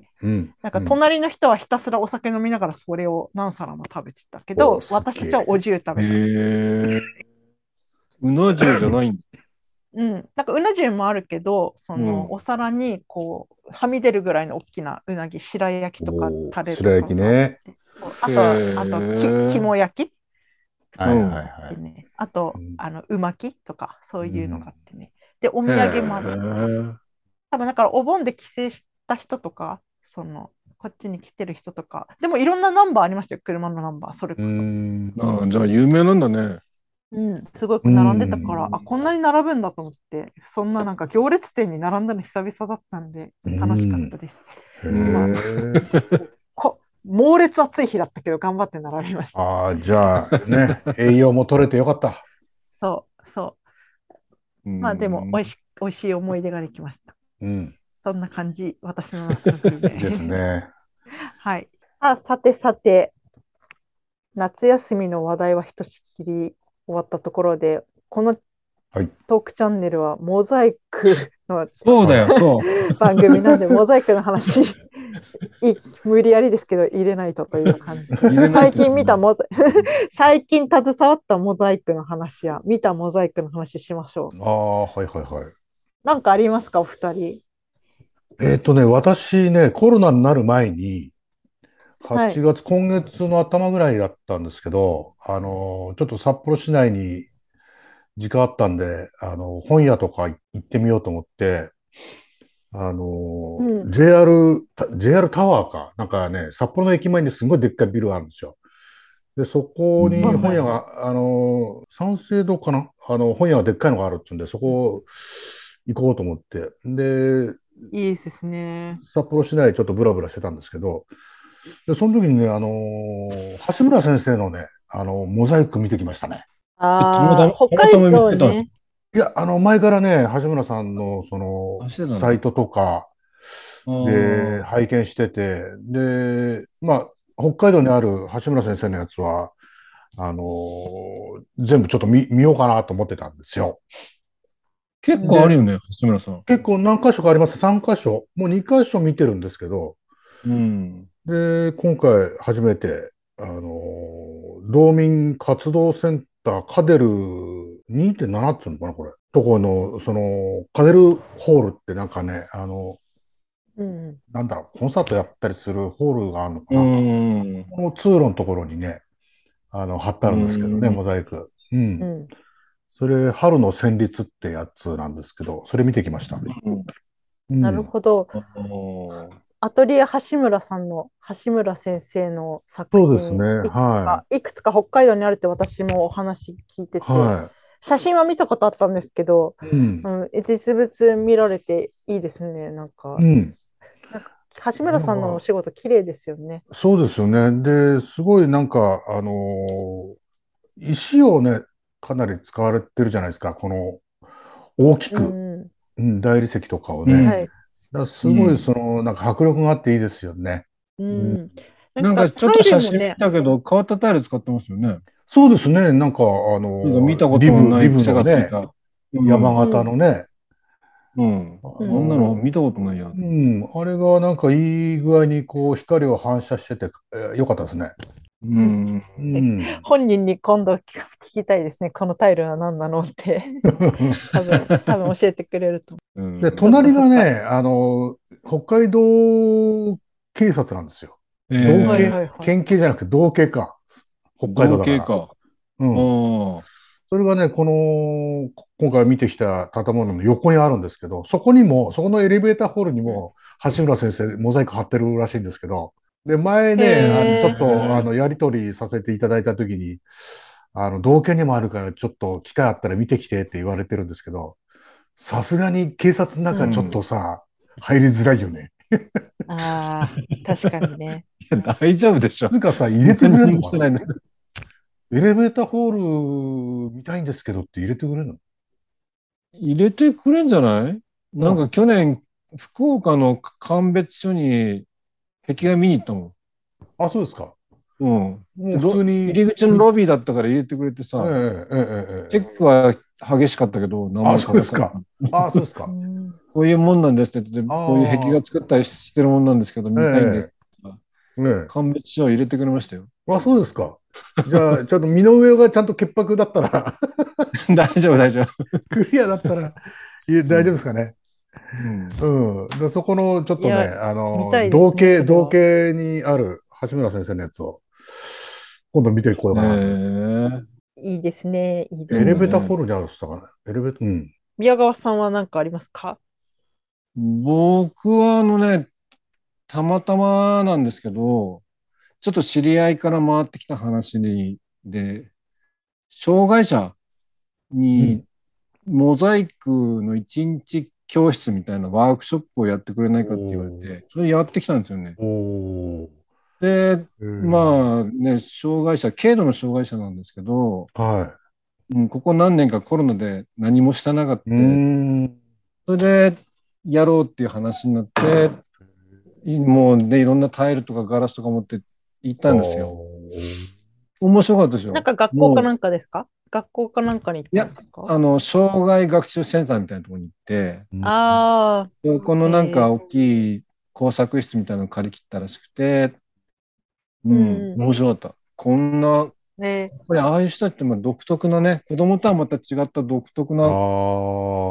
なんか隣の人はひたすらお酒飲みながらそれを何皿も食べてたけど私たちはお重食べた。うな重じゃない。うん、なんかうな重もあるけど、そのうんお皿にこうはみ出るぐらいの大きなうなぎ、白焼きとかおータレとか白焼きね。あとは、あとへーき肝焼きはいはいはでい。ね、あとうんあのう巻きとかそういうのがあってね。で、お土産もあって、へー多分だからお盆で帰省した人とか、そのこっちに来てる人とか、でもいろんなナンバーありましたよ、車のナンバー、それこうそ。ん。あじゃあ有名なんだね。うん、すごく並んでたから、うんあ、こんなに並ぶんだと思って、そんななんか行列店に並んだの久々だったんで、楽しかったです。こ猛烈暑い日だったけど、頑張って並びました。ああ、じゃあね、栄養も取れてよかった。そう、そう。まあでも、おいしおいしい思い出ができました。うん。そんな感じ、私の夏の風景ですね。はい。あ、さてさて、夏休みの話題はひとしきり終わったところで、このはいトークチャンネルはモザイクのそうだよ、そう。番組なんで、モザイクの話、い無理やりですけど、入れないとという感じ最近見たモザイ 最近携わったモザイクの話や、見たモザイクの話しましょう。ああ、はいはいはい。なんかありますか、お二人？えっとね、私ね、コロナになる前に、はい8月、今月の頭ぐらいだったんですけど、あの、ちょっと札幌市内に時間あったんで、あの、本屋とか行ってみようと思って、あの、うん JR、た JR タワーか、なんかね、札幌の駅前にすごいでっかいビルがあるんですよ。で、そこにうん本屋が、あの、三省堂かな？あの、本屋がでっかいのがあるっていうんで、そこ行こうと思って。で、いいですね。札幌市内ちょっとブラブラしてたんですけど、で、その時にね、あのー橋村先生のね、あの、モザイク見てきましたね。ああ、北海道ね。いや、あの、前からね、橋村さんの、そのサイトとかで拝見してて、で、まあ、北海道にある橋村先生のやつは、あのー全部ちょっと見、見ようかなと思ってたんですよ。結構あるよね、橋村さん。結構何箇所かあります。3箇所。もう2箇所見てるんですけど、うん。で、今回初めて、あのー道民活動センターカデル2.7っていうのかな、これ。とこの、その、カデルホールってなんかね、あの、うん。なんだろう、コンサートやったりするホールがあるのかうな。ん。この通路のところにね、あの、貼ってあるんですけどね、うんモザイク。う。うんん。それ、春の旋律ってやつなんですけど、それ見てきました。うんなるほど。ど。アトリエ橋村さんの橋村先生の作品そうですねいくつかはいくつか北海道にあるって私もお話聞いてて、は写真は見たことあったんですけど、い。うんう。ん、実物見られていいですね。なんか、うん。橋村さんのお仕事綺麗ですよね。そうですよね。で、すごいなんか、あのー石をね、かなり使われてるじゃないですか。この、大きく、うんうん、大理石とかをね。うんはい。だすごい、その、なんか迫力があっていいですよね。うん。なんかちょっと写真見タイルもね、たけど、変わったタイル使ってますよね。そうですね。なんか、あの、見たことリブ、のないリブのね、癖がついた。うん山形のね、うん。あこんなの見たことないやう。ん、あれがなんかいい具合にこう光を反射してて、えーよかったですね。うん。うん。本人に今度聞きたいですね。このタイルは何なのって。多分、多分教えてくれると思うんで、隣がね、あの、北海道警察なんですよ。え道ーはい警はいはい、県警じゃなくて道警か。北海道だから。道系か。うん。あそれがね、この、今回見てきた建物の横にあるんですけど、そこにも、そこのエレベーターホールにも、橋村先生、モザイク貼ってるらしいんですけど、で、前ね、あのちょっと、あの、やりとりさせていただいたときに、あの、道警にもあるから、ちょっと機会あったら見てきてって言われてるんですけど、さすがに警察の中ちょっとさ、入りづらいよね。う。ああ、確かにね。あ。いや大丈夫でしょ。つうかさ、入れてくれる何のかエレベーターホール見たいんですけどって入れてくれるの？入れてくれんじゃない？なんか去年、福岡の鑑別所に壁画見に行ったもあ、そうですか。ん。うん。もう普通に。入り口のロビーだったから入れてくれてさ、ええええええチェックは激しかったけど、名前あそうですかあ、そうですかう。んこういうもんなんですって言って、あーこういう壁画作ったりしてるもんなんですけど、見たいんです。鑑別所は入れてくれましたよ。あ、そうですか。じゃあ、ちょっと身の上がちゃんと潔白だったら、大丈夫、大丈夫。クリアだったら、いえ大丈夫ですかね。うんうん。でそこの、ちょっとね、あのね同系、それは同系にある橋村先生のやつを、今度見ていこうかな。へいいですね。いいですエね。レベーターホールにあるっつったかな。エレベーター、うん。宮川さんは何かありますか？僕はあのね、たまたまなんですけど、ちょっと知り合いから回ってきた話にで、障害者にモザイクの一日教室みたいなワークショップをやってくれないかって言われて、それやってきたんですよね。おー。で、あ、まあね、障害者、軽度の障害者なんですけど、はうん、ここ何年かコロナで何もしてなかった。それでやろうっていう話になって、いもうね、いろんなタイルとかガラスとか持って行ったんですよ。面白かったですよ。なんか学校かなんかですか？学校かなんかに行ったんですか？あの、障害学習センターみたいなところに行って、あそこのなんか大きい工作室みたいなのを借り切ったらしくて、うん、うん面白かった。こんな、やっぱりああいう人ってまあ独特なね、子供とはまた違った独特なあ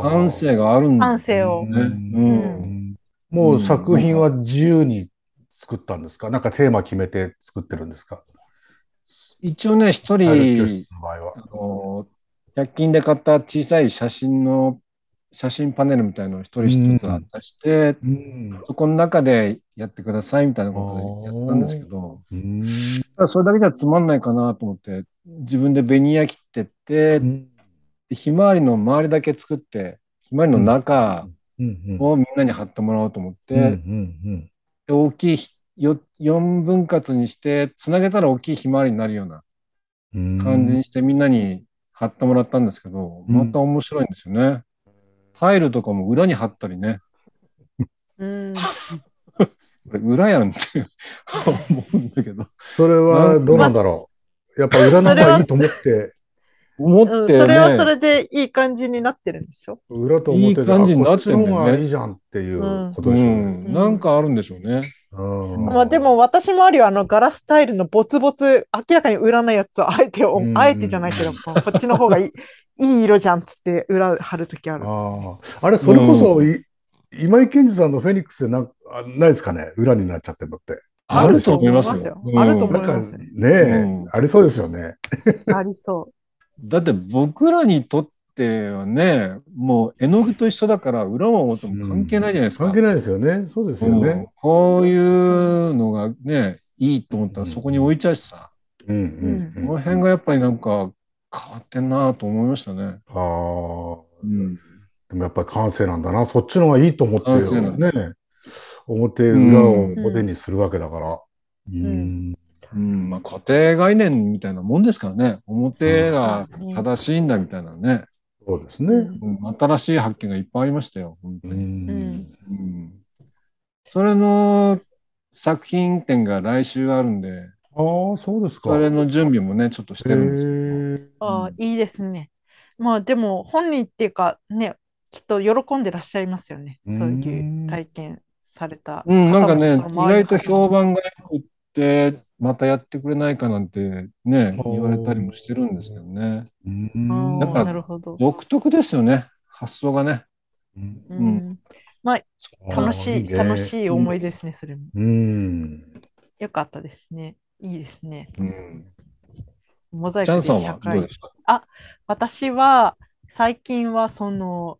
感性があるんだよ感性を。ね。うん。もう作品は自由に作ったんですか？なんかテーマ決めて作ってるんですか？一応ね、一人室、の場合はあ。の、100均で買った小さい写真の、写真パネルみたいなのを一人一つ渡して、うん。そこの中でやってくださいみたいなことでやったんですけど、うん。それだけじゃつまんないかなと思って、自分でベニヤ切ってって、でひまわりの周りだけ作って、ひまわりの中うん。をみんなに貼ってもらおうと思って、うん。うん。で大きいひよ4分割にして、つなげたら大きいひまわりになるようなうん。感じにしてみんなに貼ってもらったんですけど、うん。また面白いんですよね。タイルとかも裏に貼ったりね。うん。これ裏やんって 思うんだけど。それはどうなんだろう。やっぱ裏の方がいいと思って、思って、ね。うんそれはそれでいい感じになってるんでしょ？裏と表で、いい感じになってんだいいじゃんっていうことでしょ。うね。うん、なんかあるんでしょうね。うん。まあでも私もあるよ、あのガラスタイルのボツボツ、明らかに裏のやつをあえてお、うん。あえてじゃないけど、こっちの方がいいいい色じゃんっつって裏貼るときある。あああれ、それこそ、い今井健二さんのフェニックスでなんあないですかね？裏になっちゃってるのって。あると思いますあるとよ。思いますよ。あるとなんか思いますねえ、うん。ありそうですよね。ありそだって僕らにとってはね、もう絵の具と一緒だから裏も表も関係ないじゃないですか。関係ないですよね。そうですようんね。こういうのがね、いいと思ったらそこに置いちゃうしさ。うんうんうん。この辺がやっぱりなんか変わってんなと思いましたね。ああ。うん。でもやっぱり感性なんだな。そっちの方がいいと思ってね。表裏を表にするわけだから。ううんん。うん、まあ固定概念みたいなもんですからね。表が正しいんだみたいなね。そうですね。うんうん、新しい発見がいっぱいありましたよ。本当うに。んうんそれの作品展が来週あるんで、ああ、そうですか。それの準備もね、ちょっとしてるんですけど。ああ、いいですね。まあでも本人っていうかね、きっと喜んでらっしゃいますよね。うんそういう体験されたうん、なんかね、意外と評判が良くって、またやってくれないかなんてね、言われたりもしてるんですけどね。なるほど。独特ですよね、発想がね。うんうん、まあ楽しい、楽しい思いですね、それも。うん。よかったですね。いいですね。うん、モザイチャンさんクで社会はどうですか？私は最近はその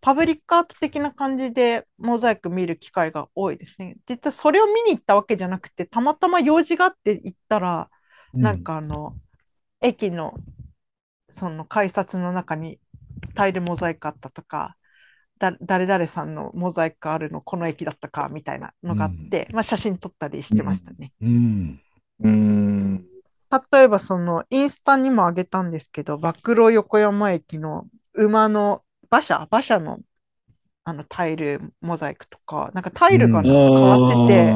パブリックアート的な感じでモザイク見る機会が多いですね。実はそれを見に行ったわけじゃなくて、たまたま用事があって行ったら、なんかあの、駅のその改札の中にタイルモザイクあったとか、だ誰々さんのモザイクあるのこの駅だったかみたいなのがあって、まあ、写真撮ったりしてましたね。うん。うん。例えばそのインスタにもあげたんですけど、曝露横山駅の馬の馬車、馬車のあのタイルモザイクとか、なんかタイルが変わってて、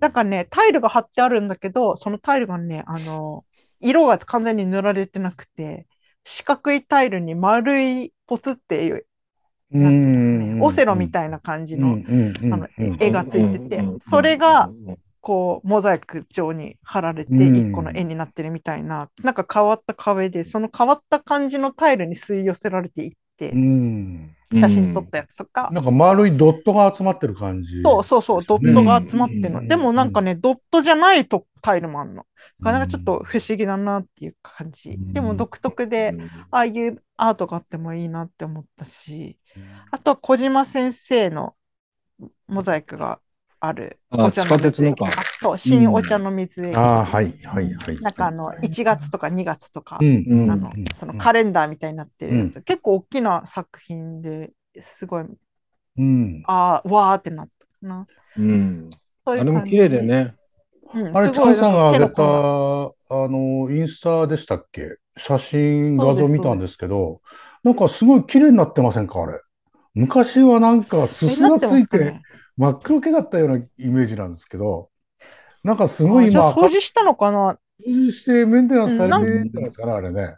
なんかね、タイルが貼ってあるんだけど、そのタイルがね、あの、色が完全に塗られてなくて、四角いタイルに丸いポツっていう、ねオセロみたいな感じの、絵がついててうん。うん。うん。それがこう、モザイク状に貼られて、うん。一個の絵になってるみたいな、なんか変わった壁で、その変わった感じのタイルに吸い寄せられていっ。写真撮ったやつとか、なんか丸いドットが集まってる感じ。そうそうそう、ドットが集まってるの。うん。でもなんかね、ドットじゃないとタイルもあんの。うん。なんかちょっと不思議だなっていう感じ。うん。でも独特で、ああいうアートがあってもいいなって思ったし、うん。あとは小島先生のモザイクがある。あお茶の水地下鉄のかあそう、新お茶の水駅。ああ、はい、はい、はい。なんかあの、1月とか2月とか、うん、うん。あの、そのカレンダーみたいになってる結構大きな作品ですごい、うん。ああ、わーってなったかな。うん。そういう感じあれも綺麗でね。うんあれ、チャンさんが上げた、あの、インスタでしたっけ？写真、画像見たんですけど、なんかすごい綺麗になってませんか？あれ。昔はなんかすすがついて真っ黒けだったようなイメージなんですけど、なんかすごい今、掃除したのかな？掃除してメンテナンスされてうんるんじゃないですかね、あれね。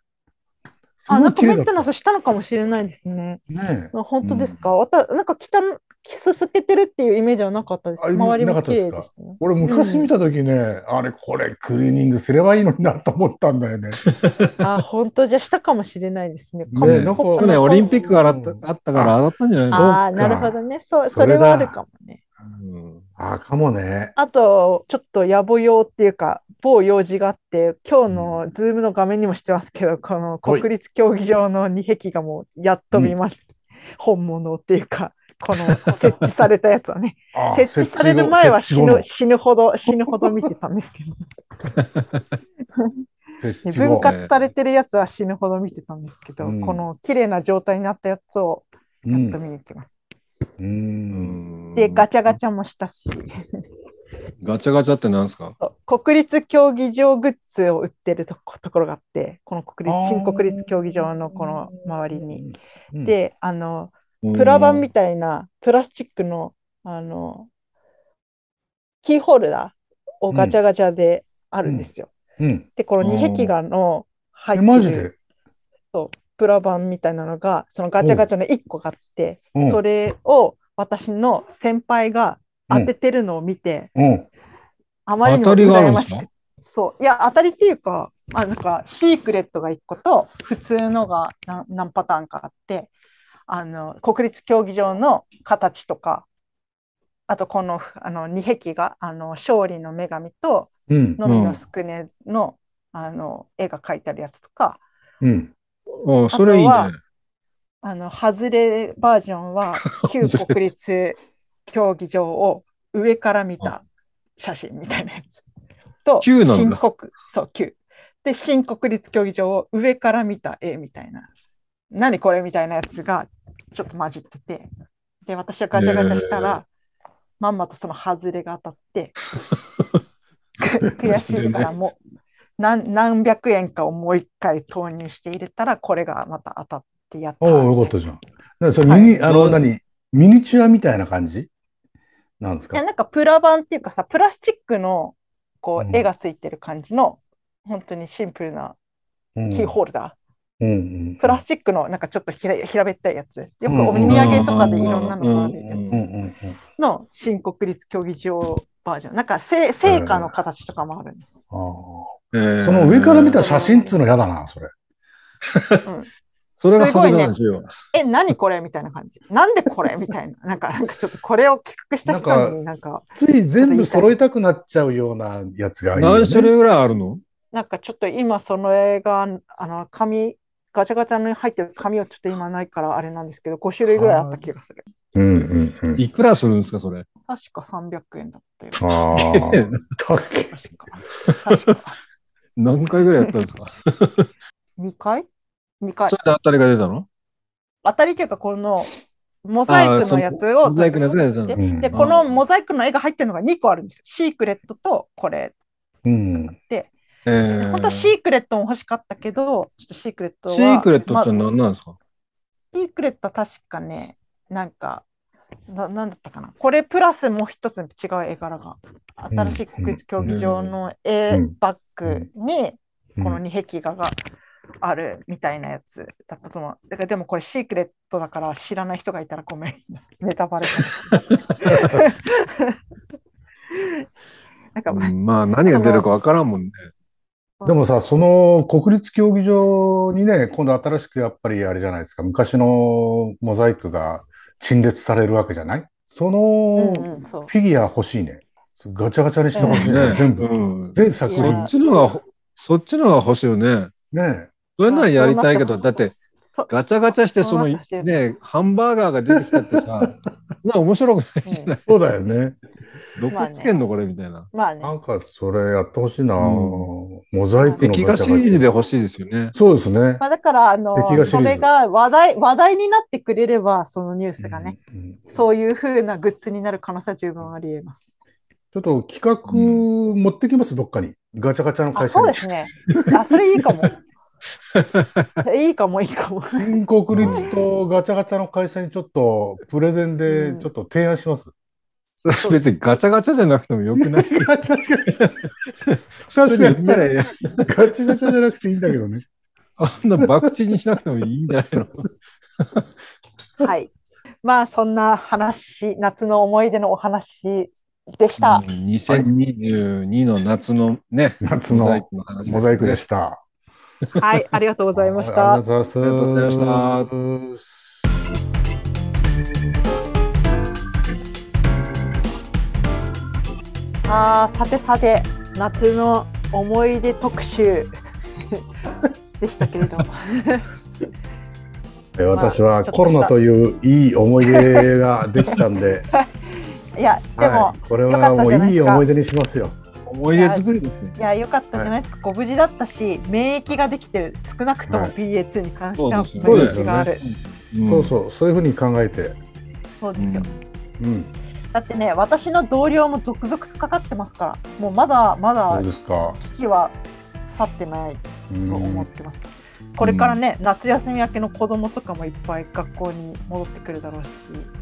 すあ、ごないんかメンテナンスしたのかもしれないですね。ねあ本当ですか、わたなんか汚きすすけてるっていうイメージはなかったです。あ周りなかも綺ったですか麗ですね。俺昔見た時ね、あれこれクリーニングすればいいのになと思ったんだよね。あ、本当じゃあしたかもしれないですね。ねなんかこね、オリンピックがあったうんあったから洗ったんじゃないのそうああ、かなるほどね。そう、そそれはあるかもね。うんああ、かもね。あと、ちょっと野暮用っていうか、某用事があって、今日のズームの画面にもしてますけど、このはい国立競技場の2壁がもうやっと見ました。本物っていうか、この設置されたやつはね。設置される前は死ぬ死ぬほど、死ぬほど見てたんですけど、分割されてるやつは死ぬほど見てたんですけど、うんこの綺麗な状態になったやつをうやっとん。見に行きます。う。うんんで、ガチャガチャもしたし、ガチャガチャってなんですか国立競技場グッズを売ってるとこところがあって、この国立新国立競技場のこの周りに。うん、で、あの、プラ板みたいなプラスチックの、あの、キーホルダーをガチャガチャであるんですよ。うん。で、この2壁画の入え、ってマジで？るプラ板みたいなのが、そのガチャガチャの1個があって、うんそれを私の先輩が当ててるのを見て、うん。あまりにも羨ましくそう。いや、当たりっていうか、あなんか、シークレットが1個と、普通のが何何パターンかあって、あの、国立競技場の形とか、あとこの、あの、2壁が、あの、勝利の女神と、うん。のみのすくねの、あの、絵が描いてあるやつとか、うん。あそれいいね。あとはあの、外れバージョンは、旧国立競技場を上から見た写真みたいなやつ。と、旧新国、そう、旧。で、新国立競技場を上から見た絵みたいな。何これみたいなやつがちょっと混じってて。で、私はガチャガチャしたら、まんまとその外れが当たって、悔しいからもう何何百円かをもう一回投入して入れたらこれがまた当たってやった。おお、よかったじゃん。なそれミニ、はい。あの、何？ミニチュアみたいな感じ？なんですか？いやなんかプラ版っていうかさプラスチックのこう絵がついてる感じの、本当にシンプルなうん。キーホルダー、うんうん。プラスチックのなんかちょっとひら平べったいやつよくうんお土産とかでいろんなのがあるや。つの新国立競技場バージョンなんかせ聖火の形とかもあるんです、ああ。えーその上から見た写真っつうの嫌だな、それ。うん それが派手なんですよ。え、何これみたいな感じ。なんでこれみたいな。なんか、なんかちょっとこれを企画した人になんか、つい全部揃えたくなっちゃうようなやつがいいよね。何種類ぐらいあるの？なんかちょっと今その映画、あの、紙、ガチャガチャに入ってる紙をちょっと今ないからあれなんですけど、5種類ぐらいあった気がする。うんうんうん。いくらするんですか、それ？確か300円だったよ。ああ。確か。確か。何回ぐらいやったんですか？2回 ?2 回そ。れで当たりが出たの？当たりというか、この、モザイクのやつをモザイクのやつが出たのでうんで、このモザイクの絵が入ってるのが2個あるんですよ。シークレットとこれ。うん。えー本当はシークレットも欲しかったけど、ちょっとシークレットは。シークレットってま何なんですか、シークレットは確かね、なんか、ななんだったかな。これプラスもう一つ違う絵柄が。新しい国立競技場の絵うんバッグに、うんこの2壁画があるみたいなやつだったと思う。だからでもこれシークレットだから知らない人がいたらごめん。ネタバレ なんか、うんまあ何が出るかわからんもんね。でもさ、その国立競技場にね、今度新しくやっぱりあれじゃないですか、昔のモザイクが陳列されるわけじゃない？そのうんうん、そう。フィギュア欲しいね。ガチャガチャにしてほしいね、ね全部。うん全作品。そっちのが、そっちのが欲しいよね。ねそれならやりたいけど、まあだって、ガチャガチャして、そのね、ハンバーガーが出てきたってさ、な面白くないじゃない？そうだよね。どこつけんの？これみたいな。まあね。なんかそれやってほしいな、うんモザイクの壁画シリーズで欲しいですよね。そうですね。まあ、だから、あのそれが話題話題になってくれれば、そのニュースがね、うんうんそういう風なグッズになる可能性は十分ありえます。ちょっと企画持ってきます、どっかに。ガチャガチャのあ、会社にそうで。すね。あ、それいいかも。いいかも、いいかも。新国立とガチャガチャの会社にちょっとプレゼンでちょっと提案します。それ別にガチャガチャじゃなくてもよくない？ガチャガチャ。確かにガチャガチャじゃなくていいんだけどね。あんな博打にしなくてもいいんじゃないの？はい。まあ、そんな話、夏の思い出のお話でした。2022の夏のね、夏のモザイクでした。はい、ありがとうございましあたり。がとうございます。ありがとうございまさあ、さてさて、夏の思い出特集 でしたけれども。え 私はコロナといういい思い出ができたんで、いや、でも、はい、これはもういい思い出にしますよ。思い出作りですね。いや、良かったんじゃない？ですか。ご無事だったし、免疫ができてる。少なくともはい BA2 に関してはそう免疫がある。そうそう、そういうふうに考えて。そうですよ。うん、だってね、私の同僚も続々とかかってますから、もうまだまそうだですか。危機は去ってないうんと思ってます。これからね、夏休み明けの子供とかもいっぱい学校に戻ってくるだろうし、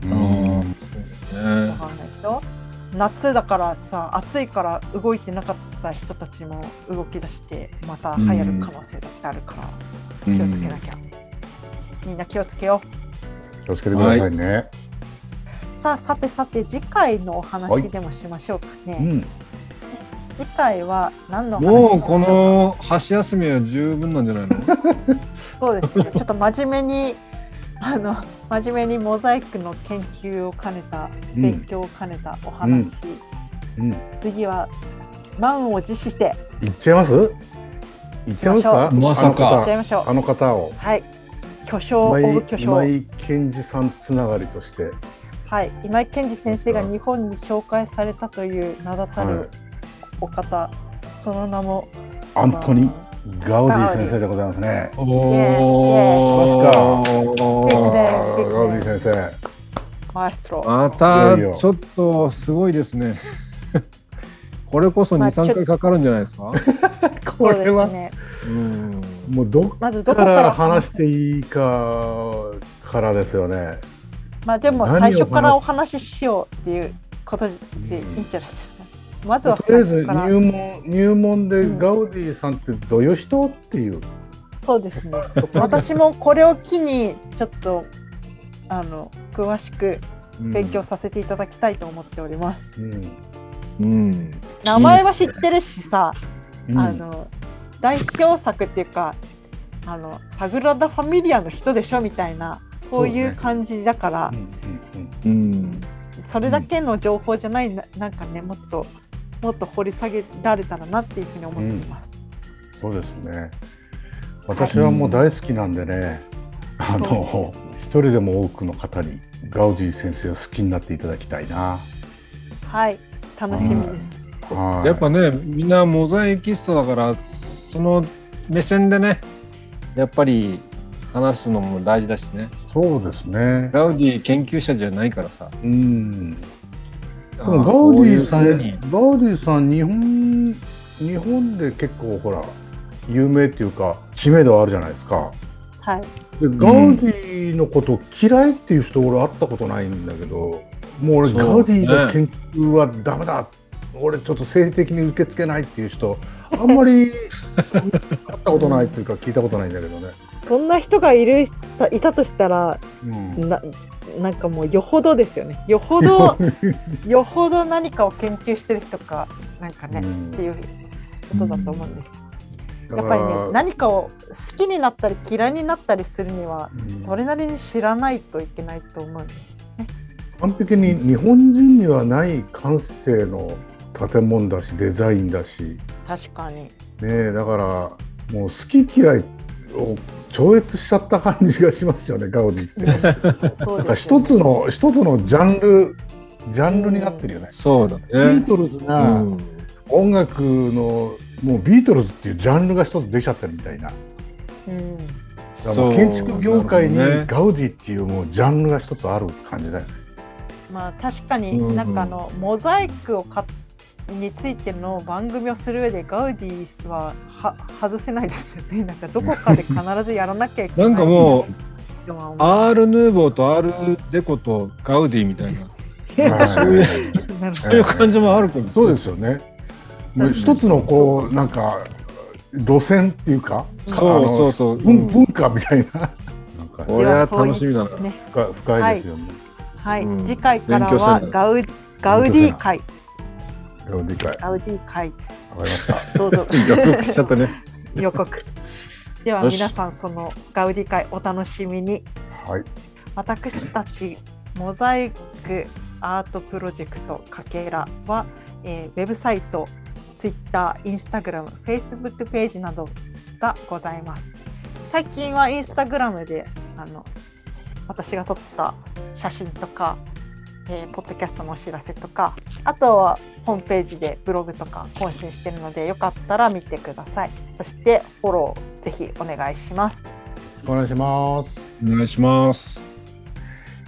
ううんんそうですわね。かんないでしょ？夏だからさ、暑いから動いてなかった人たちも動き出して、また流行る可能性だってあるから、気をつけなきゃ。みんな気をつけよう。気をつけてくださいね。さあ、さてさて、次回のお話でもしましょうかね。うん、次回は何の話もうこしましょうか？の箸休みは十分なんじゃないの？そうですね。ちょっと真面目に、あの、真面目にモザイクの研究を兼ねた、うん勉強を兼ねたお話。うん、次は、満を持して、いっちゃいます？いっちゃいますか？まさかやっちゃいましょう。あの方を。はい。巨匠、オ今井ブ巨匠。今井健二さんつながりとして。はい。今井健二先生が日本に紹介されたという名だたはいるお方、その名も、アントニ・ガウディ先生でございますね。おー。ビッグネあー。ムビッグネー。ムー。ガウディ先生。マエストロ。またちょっとすごいですね。これこそ2、まあちょ3回かかるんじゃないですか。これは。もうどっまずどこかからら話していいかからですよね。まあでも最初からお話ししようっていうことでいいんじゃないですか。まずはとりあえず入門入門でうんガウディさんってどういう人っていう。そうですね。私もこれを機にちょっとあの詳しく勉強させていただきたいと思っております。うん。うん。名前は知ってるしさ、うんあの代表作っていうかあのサグラダ・ファミリアの人でしょみたいなそういう感じだからうんうんうん。そ,、れだけの情報じゃないななんかねもっともっと掘り下げられたらなっていうふうに思っています。そうですね。私はもう大好きなんでね、あの一人でも多くの方にガウディ先生を好きになっていただきたいな。はい楽しみです。はいやっぱね、みんなモザイキストだから、その目線でね、やっぱり話すのも大事だしね。そうですね。ガウディ研究者じゃないからさ。うん。ででもガウディさん、ガウにディさん日本日本で結構ほら有名っていうか知名度あるじゃないですか。はい。でガウディのこと嫌いっていう人俺会ったことないんだけど、もう俺ガウディの研究はダメだ。俺ちょっと性的に受け付けないっていう人あんまり 会ったことないっていうか聞いたことないんだけどね。そんな人がいるいたとしたらうん、ななんかもうよほどですよね。よほど よほど何かを研究してる人かなんかね、うんっていうことだと思うんです。だかやっぱりねら、何かを好きになったり嫌いになったりするにはうんそれなりに知らないといけないと思うんです。完璧に日本人にはない感性の建物だしデザインだし、確かに。ねえ、だからもう好き嫌いを超越しちゃった感じがしますよねガウディって。そうね一つの一つのジャンルジャンルになってるよね。そうだビーね。トルズうがん音楽のもうビートルズっていうジャンルが一つ出ちゃってるみたいな。だかうんらもう建築業界にガウディっていうもうジャンルが一つある感じだよね。まあ確かにうんうんなんかあのモザイクをかについての番組をする上でガウディはは外せないですよね。なんかどこかで必ずやらなきゃいけない。なんかもうアール・ヌーボーとアール・デコとガウディみたいな、はいそういうなるほそういう感じもあるかも。そうですよね。もう一つのこうなんか路線っていうか、そうそうそう。文文化みたいな。なんか これは楽しみだな。どね。深深いですよね。はい、うん次回からはガウガウディ会よ理解。わガウディ会かりました。どうぞ 予告しちゃったね。予告。では皆さんそのガウディ会お楽しみに。はい。私たちモザイクアートプロジェクトかけらは、えーウェブサイト、ツイッター、インスタグラム、フェイスブックページなどがございます。最近はインスタグラムであの私が撮った写真とか、えーポッドキャストのお知らせとか、あとはホームページでブログとか更新してるので、よかったら見てください。そしてフォローぜひお願いします。お願いします。お願いします。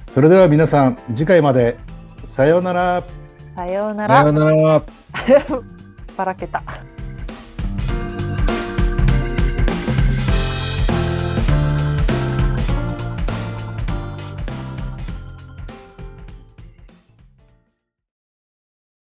それでは皆さん次回までさようなら。さようなさよら。うなら。ばらけた。